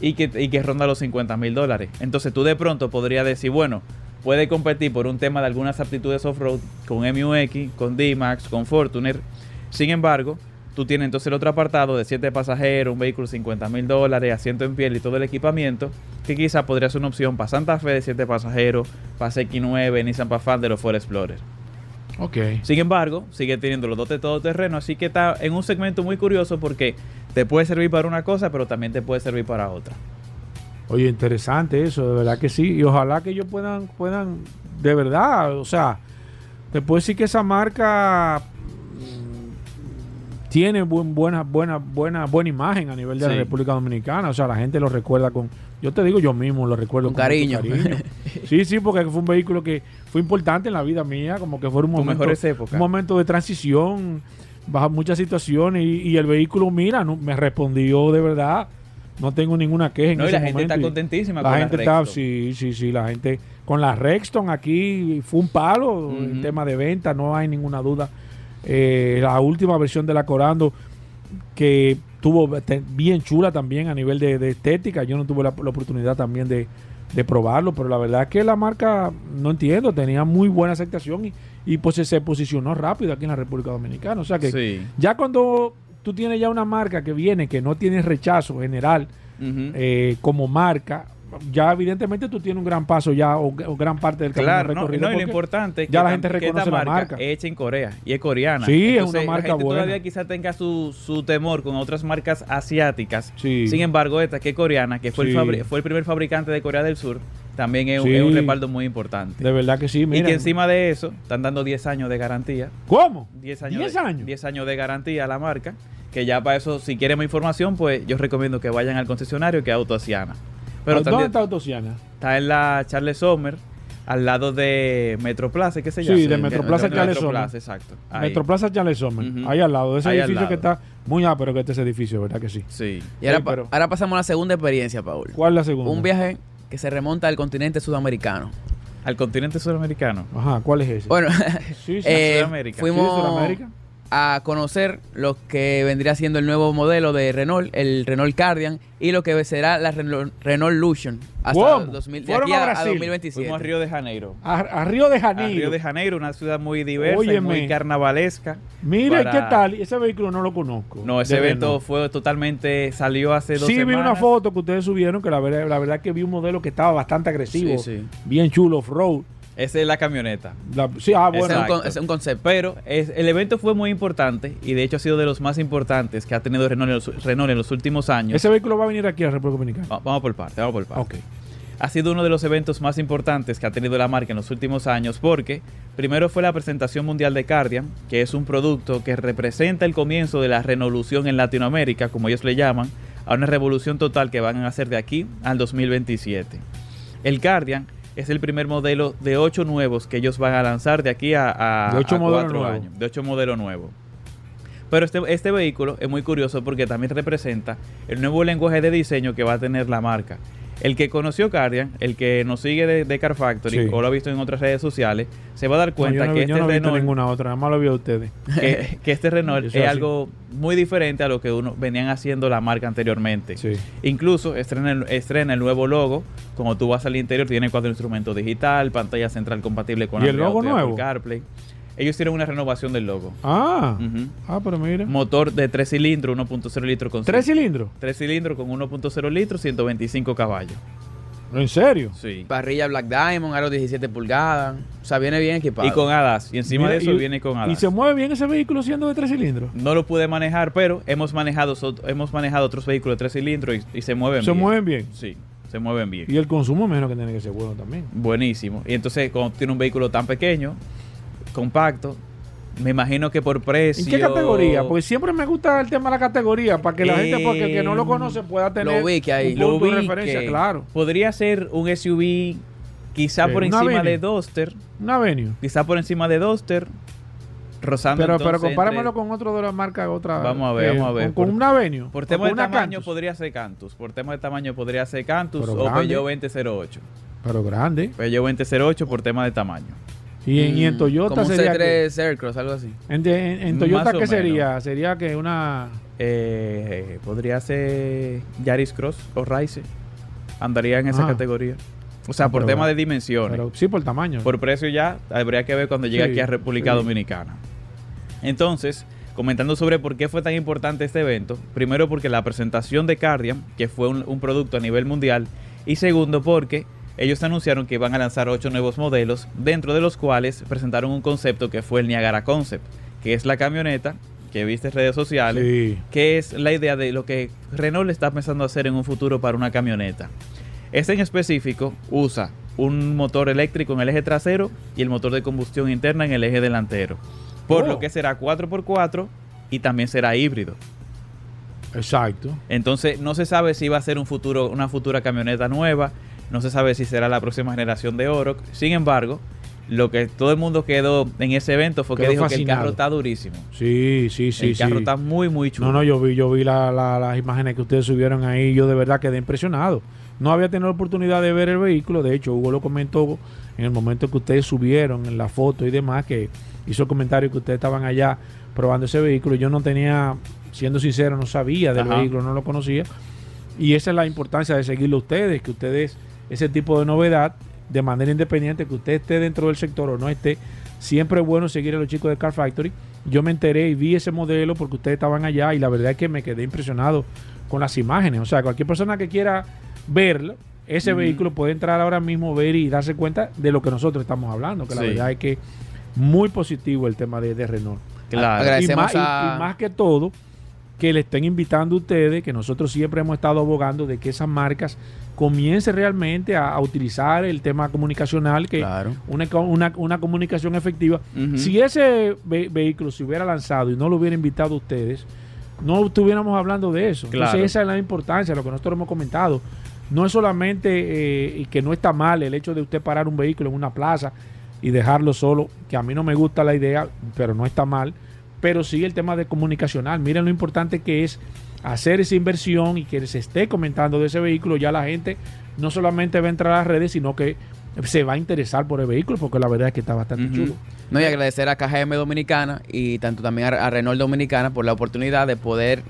y que, y que ronda los 50 mil dólares. Entonces tú de pronto podrías decir, bueno, puede competir por un tema de algunas aptitudes off-road con MUX, con D-Max, con Fortuner. Sin embargo, tú tienes entonces el otro apartado de siete pasajeros, un vehículo 50 mil dólares, asiento en piel y todo el equipamiento, que quizá podría ser una opción para Santa Fe de siete pasajeros, para CX9, Nissan Pathfinder o Ford Explorer. Sin embargo, sigue teniendo los dotes todoterreno, así que está en un segmento muy curioso porque te puede servir para una cosa, pero también te puede servir para otra. Oye, interesante eso, de verdad que sí. Y ojalá que ellos puedan, puedan, de verdad, o sea, te puedo decir que esa marca tiene buen- buena, buena, buena, buena imagen a nivel de la. República Dominicana. O sea, la gente lo recuerda con, yo te digo yo mismo, lo recuerdo Con cariño. sí, sí, porque fue un vehículo que fue importante en la vida mía, como que fue un momento, un momento de transición bajo muchas situaciones y, y el vehículo, mira, no, me respondió de verdad. No tengo ninguna queja en No, y la gente está contentísima la con gente la está, Rexton. sí, sí, sí, la gente con la Rexton aquí fue un palo en Ujú. tema de venta, no hay ninguna duda. Eh, la última versión de la Corando que tuvo bien chula también a nivel de, de estética, yo no tuve la, la oportunidad también de, de probarlo, pero la verdad es que la marca, no entiendo, tenía muy buena aceptación y, y pues se, posicionó rápido aquí en la República Dominicana, o sea que Sí. ya cuando tú tienes ya una marca que viene, que no tiene rechazo general, eh, como marca, ya evidentemente tú tienes un gran paso ya o, o gran parte del camino Claro, no, recorrido. no, y lo importante es que, ya la gente reconoce esta la marca, marca. es hecha en Corea y es coreana. Sí, es una marca la gente buena. todavía quizá tenga su, su temor con otras marcas asiáticas. Sí. Sin embargo, esta que es coreana, que fue, Sí. el, fue el primer fabricante de Corea del Sur, también es, un- Sí. es un respaldo muy importante. de verdad que sí, y mira. que encima de eso, están dando 10 años de garantía. ¿Cómo? 10 años, 10 de, años. 10 años de garantía a la marca. Que ya para eso, si quieren más información, pues yo recomiendo que vayan al concesionario que es Autoasiana. Pero ¿Dónde está Autosiana? está en la Charles Sommer, al lado de Metroplaza, ¿qué se llama? Sí, de Metroplaza de Charles Metroplaza, Sommer. exacto. Ahí. Metroplaza Charles Sommer. Ahí al lado. de Ese Ahí edificio que está muy pero que este es edificio, ¿verdad que sí? Sí. Y ahora, Sí, pa- pero- ahora pasamos a la segunda experiencia, Paul. ¿Cuál es la segunda? Un viaje que se remonta al continente sudamericano. Al continente sudamericano. Ajá, ¿cuál es ese? Bueno, sí, sí. eh, Sudamérica. Sí, fuimos Sudamérica. A conocer lo que vendría siendo el nuevo modelo de Renault, el Renault Cardian, y lo que será la Renault, Renault Lution hasta ¿Cómo? 2000, de aquí a a, a Brasil. 2027. Fuimos a Río de Janeiro. A, a Río de A Janeiro. Río de Janeiro, una ciudad muy diversa y muy carnavalesca. Mira, ¿y para- ¿qué tal? Ese vehículo no lo conozco. No, ese evento Renault. fue totalmente, salió hace dos Sí, vi semanas. una foto que ustedes subieron que la verdad, la verdad que vi un modelo que estaba bastante agresivo. Sí, sí. Bien chulo, off-road. Esa es la camioneta. La- sí, ah, bueno. es un, es un concepto. Pero es- el evento fue muy importante y de hecho ha sido de los más importantes que ha tenido Renault en los, Renault en los últimos años. Ese vehículo va a venir aquí a República Dominicana. Va- Vamos por parte, vamos por parte. Ok. Ha sido uno de los eventos más importantes que ha tenido la marca en los últimos años porque primero fue la presentación mundial de Cardian, que es un producto que representa el comienzo de la revolución en Latinoamérica, como ellos le llaman, a una revolución total que van a hacer de aquí al 2027. El Cardian es el primer modelo de ocho nuevos que ellos van a lanzar de aquí a, a- De ocho a cuatro años. De ocho modelos nuevos. Pero este, este vehículo es muy curioso porque también representa el nuevo lenguaje de diseño que va a tener la marca. El que conoció Cardian, el que nos sigue de, de Car Factory Sí. o lo ha visto en otras redes sociales, se va a dar No, cuenta yo no, que, este no Renault, ninguna otra, nada más lo vi a ustedes. que, que este Renault es así. algo muy diferente a lo que uno venían haciendo la marca anteriormente. Sí. Incluso estrena el, estrena el nuevo logo. Como tú vas al interior, tiene cuatro instrumentos digital, pantalla central compatible con ¿Y el logo nuevo? CarPlay. Ellos hicieron una renovación del logo. Ah, ah, pero mira. Motor de 3 cilindros, 1.0 litros con ¿Tres cilindros? 3 cilindros con 1.0 litros, 125 caballos. ¿En serio? Sí. Parrilla Black Diamond, aro 17 pulgadas. O sea, viene bien equipado. Y con hadas. Y encima Mira, de eso y- viene con ¿Y hadas. se mueve bien ese vehículo siendo de tres cilindros? No lo pude manejar, pero hemos manejado, so- hemos manejado otros vehículos de 3 cilindros y, y se mueven ¿Se bien. mueven bien? Sí, se mueven bien. Y el consumo menos que tiene que ser bueno también. Buenísimo. Y entonces, cuando tiene un vehículo tan pequeño, compacto, me imagino que por precio. ¿En qué categoría? Porque siempre me gusta el tema de la categoría, para que la gente, porque el que no lo conoce pueda tener vi que hay. un Lo de referencia, que claro. Podría ser un SUV quizá por ¿Una encima de Duster. Un Avenue. Quizá por encima de Duster. Rozando Pero, pero entonces compáramelo entre- con otro de la marca, otra. Vamos a ver, eh, vamos a ver. Con, con Por- un Avenue. Por o tema con de una tamaño Cantus. podría ser Cantus. Por tema de tamaño podría ser Cantus Pero o grande. Peugeot 2008. Pero grande. Peugeot 2008 por tema de tamaño. Y en, y en Mm, Toyota Como un sería. que- C3 Aircross, algo así. en, en- en Más Toyota, ¿qué sería? Sería que una. Eh, podría ser Yaris Cross o Rise. Andaría en esa Ah. categoría. O sea, Ah, por pero tema de dimensiones. Pero sí, por tamaño. Por precio ya habría que ver cuando llegue Sí, aquí a República sí. Dominicana. Entonces, comentando sobre por qué fue tan importante este evento. Primero porque la presentación de Cardian, que fue un, un producto a nivel mundial. Y segundo porque ellos anunciaron que iban a lanzar ocho nuevos modelos, dentro de los cuales presentaron un concepto que fue el Niagara Concept, que es la camioneta que viste en redes sociales, Sí. que es la idea de lo que Renault está pensando hacer en un futuro para una camioneta. Este en específico usa un motor eléctrico en el eje trasero y el motor de combustión interna en el eje delantero. Por Oh. lo que será 4x4 y también será híbrido. Exacto. Entonces no se sabe si va a ser un futuro, una futura camioneta nueva, no se sabe si será la próxima generación de Oroc. Sin embargo, lo que todo el mundo quedó en ese evento fue que dijo que el carro está durísimo. Sí, sí, sí. el carro sí. está muy, muy chulo. No, no, yo vi, yo vi la- la- las imágenes que ustedes subieron ahí. Yo de verdad quedé impresionado. No había tenido la oportunidad de ver el vehículo. De hecho, Hugo lo comentó en el momento que ustedes subieron en la foto y demás, que hizo el comentario que ustedes estaban allá probando ese vehículo. Yo no tenía, siendo sincero, no sabía del Ajá. vehículo, no lo conocía. Y esa es la importancia de seguirlo ustedes, que ustedes, ese tipo de novedad, de manera independiente, que usted esté dentro del sector o no esté, siempre es bueno seguir a los chicos de Car Factory. Yo me enteré y vi ese modelo porque ustedes estaban allá y la verdad es que me quedé impresionado con las imágenes. O sea, cualquier persona que quiera verlo, ese vehículo puede entrar ahora mismo, ver y darse cuenta de lo que nosotros estamos hablando, que la Sí. verdad es que muy positivo el tema de, de Renault. Claro. Y Agradecemos más, y más que todo, que le estén invitando a ustedes, que nosotros siempre hemos estado abogando de que esas marcas comiencen realmente a, a utilizar el tema comunicacional, que Claro. una, una, una comunicación efectiva. Si ese ve- vehículo se hubiera lanzado y no lo hubiera invitado a ustedes, no estuviéramos hablando de eso. Claro. Entonces esa es la importancia, lo que nosotros hemos comentado. No es solamente, eh, que no está mal el hecho de usted parar un vehículo en una plaza y dejarlo solo, que a mí no me gusta la idea, pero no está mal, pero sí el tema de comunicacional. Miren lo importante que es hacer esa inversión y que se esté comentando de ese vehículo, ya la gente no solamente va a entrar a las redes, sino que se va a interesar por el vehículo, porque la verdad es que está bastante chulo. No, y agradecer a KGM Dominicana y tanto también a, Renault Dominicana por la oportunidad de poder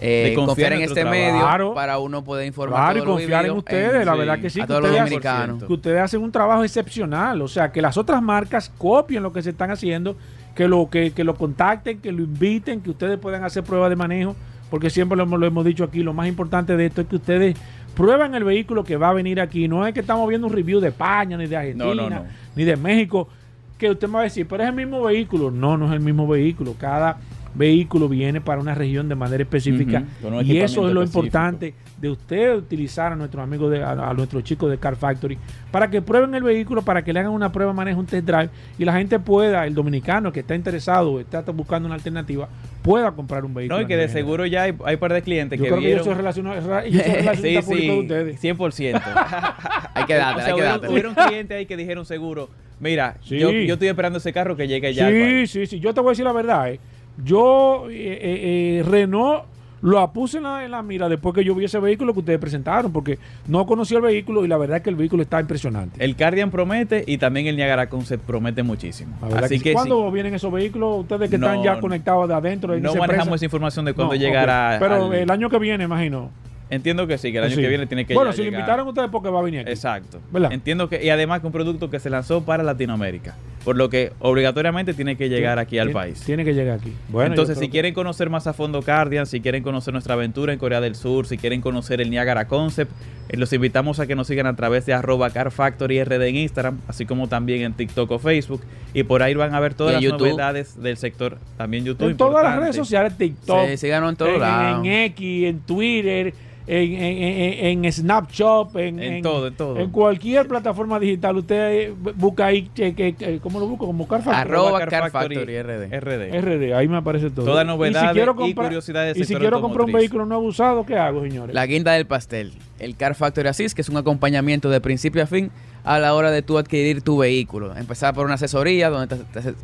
eh, De confiar confiar en este trabajo. medio Claro. para uno poder informar Claro, y confiar en ustedes, la sí, verdad que sí, a que todos los ustedes, dominicanos. que ustedes hacen un trabajo excepcional, o sea, que las otras marcas copien lo que se están haciendo, que lo que, que lo contacten, que lo inviten, que ustedes puedan hacer pruebas de manejo, porque siempre lo, hemos- lo hemos dicho aquí, lo más importante de esto es que ustedes prueben el vehículo que va a venir aquí, no es que estamos viendo un review de España, ni de Argentina, No, no, no. ni de México, que usted me va a decir, pero es el mismo vehículo, no, no es el mismo vehículo, cada vehículo viene para una región de manera específica y eso es lo importante de usted utilizar a nuestros amigos, de, a, a nuestros chicos de Car Factory, para que prueben el vehículo, para que le hagan una prueba manejo, un test drive, y la gente pueda, el dominicano que está interesado, está buscando una alternativa, pueda comprar un vehículo. No, y que de seguro ya hay, hay par de clientes Yo que creo que yo vieron... soy relacionado, yo soy sí, de ustedes. 100%. Hay que O sea, hay que dártela. hubieron clientes ahí que dijeron seguro, mira, Sí. yo, yo estoy esperando ese carro que llegue ya Sí, sí, sí. Yo te voy a decir la verdad. eh. Yo, eh, eh, eh, Renault, lo puse en la, en la mira después que yo vi ese vehículo que ustedes presentaron, porque no conocía el vehículo y la verdad es que el vehículo está impresionante. El Cardian promete y también el Niagara Concept promete muchísimo. Así que que ¿Cuándo vienen esos vehículos? Ustedes que No, están ya conectados de adentro. no manejamos empresa. esa información de cuándo No, llegará. Pero al- el año que viene, imagino. Entiendo que sí, que el año Sí. que viene tiene que Bueno, ya si lo llegar. invitaron ustedes porque va a venir aquí. Exacto. ¿Verdad? Entiendo que, y además que un producto que se lanzó para Latinoamérica, por lo que obligatoriamente tiene que llegar aquí al Tiene- país. Tiene que llegar aquí. Bueno, Entonces, si quieren conocer más a fondo Cardian, si quieren conocer nuestra aventura en Corea del Sur, si quieren conocer el Niagara Concept, eh, los invitamos a que nos sigan a través de arroba carfactoryRD en Instagram, así como también en TikTok o Facebook. Y por ahí van a ver todas las YouTube. novedades del sector. También YouTube. En todas las redes sociales, TikTok, Sí, síganos en todos en, lados. en X, en Twitter, en, en, en, en Snapchat, en, En todo, en todo. En cualquier plataforma digital, usted busca ahí, que, que- que- ¿cómo lo busco? Como Car Factory. Arroba Car Car Factory Factory RD. RD. RD, ahí me aparece todo. Todas Y novedades y comprar- curiosidades del Y si quiero comprar un vehículo nuevo usado, ¿qué hago, señores? La guinda del pastel. El Car Factory Assist, que es un acompañamiento de principio a fin a la hora de tú adquirir tu vehículo. Empezar por una asesoría donde te-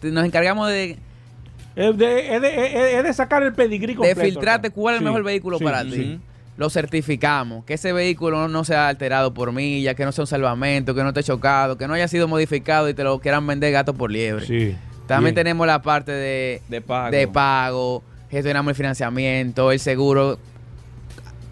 te- nos encargamos de, Es de, es de- es- de sacar el pedigrí de completo. filtrarte ¿no? cuál es el Sí, mejor vehículo sí, para sí. ti. Lo certificamos, que ese vehículo no sea alterado por millas, que no sea un salvamento, que no esté chocado, que no haya sido modificado y te lo quieran vender gato por liebre. Sí. También Bien. tenemos la parte de, De pago. de pago, gestionamos el financiamiento, el seguro.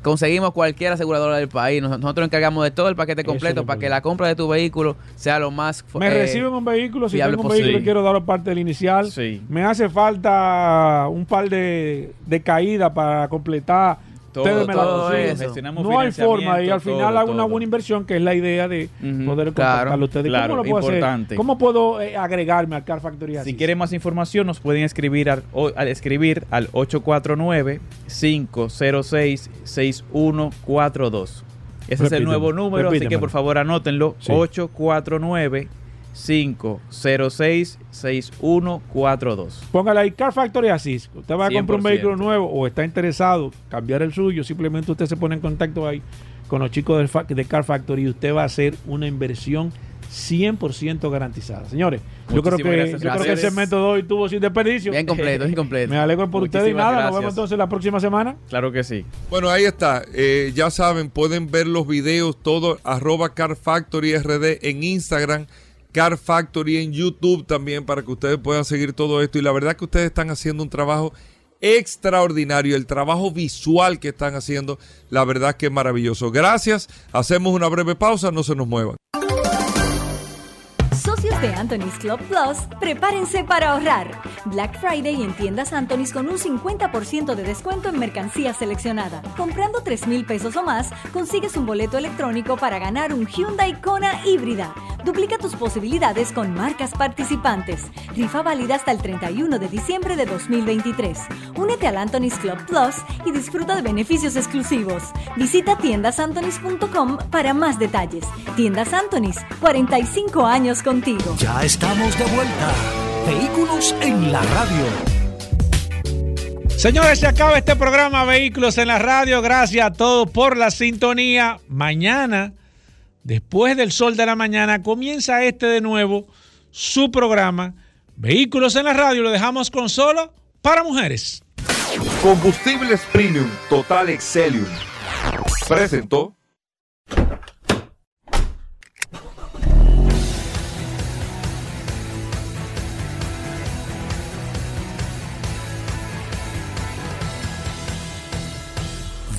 Conseguimos cualquier aseguradora del país. Nos- Nosotros nos encargamos de todo el paquete completo para que la compra de tu vehículo sea lo más. Me eh, reciben un vehículo, si tengo un vehículo y quiero darlo parte del inicial. Sí. Me hace falta un par de, de caídas para completar. Ustedes me la consiguen. Gestionamos No hay forma y al final todo, hago una todo. buena inversión que es la idea de Ujú. poder Claro, contactarlo a ustedes. claro, ¿Cómo lo puedo importante. hacer? ¿Cómo puedo eh, agregarme al Car Factory Si quieren más información, nos pueden escribir al, o- al escribir al 849-506-6142. Ese es el Repíteme, nuevo número, así que por favor anótenlo. Sí. 849-506-6142. Póngale ahí Car Factory Assist. Usted va a comprar un 100%. vehículo nuevo o está interesado cambiar el suyo, simplemente usted se pone en contacto ahí con los chicos de Car Factory y usted va a hacer una inversión 100% garantizada. Señores, yo creo, que, gracias yo creo que segmento de hoy tuvo sin desperdicio. Bien completo, bien completo. Me alegro por ustedes y nada. Nos vemos entonces la próxima semana. Claro que sí. Bueno, ahí está. Eh, ya saben, pueden ver los videos, todo, arroba Car Factory RD en Instagram, Car Factory en YouTube también, para que ustedes puedan seguir todo esto. Y la verdad que ustedes están haciendo un trabajo extraordinario. El trabajo visual que están haciendo, la verdad que es maravilloso. Gracias. Hacemos una breve pausa, no se nos muevan. De Anthony's Club Plus, prepárense para ahorrar. Black Friday en tiendas Anthony's con un 50% de descuento en mercancía seleccionada. Comprando 3 mil pesos o más, consigues un boleto electrónico para ganar un Hyundai Kona híbrida. Duplica tus posibilidades con marcas participantes. Rifa válida hasta el 31 de diciembre de 2023. Únete al Anthony's Club Plus y disfruta de beneficios exclusivos. Visita tiendasantonys.com para más detalles. Tiendas Anthony's, 45 años contigo. Ya estamos de vuelta. Vehículos en la radio. Señores, se acaba este programa Vehículos en la Radio. Gracias a todos por la sintonía. Mañana, después del sol de la mañana, comienza este de nuevo, su programa Vehículos en la Radio. Lo dejamos con solo para mujeres. Combustibles Premium Total Excelium. Presentó.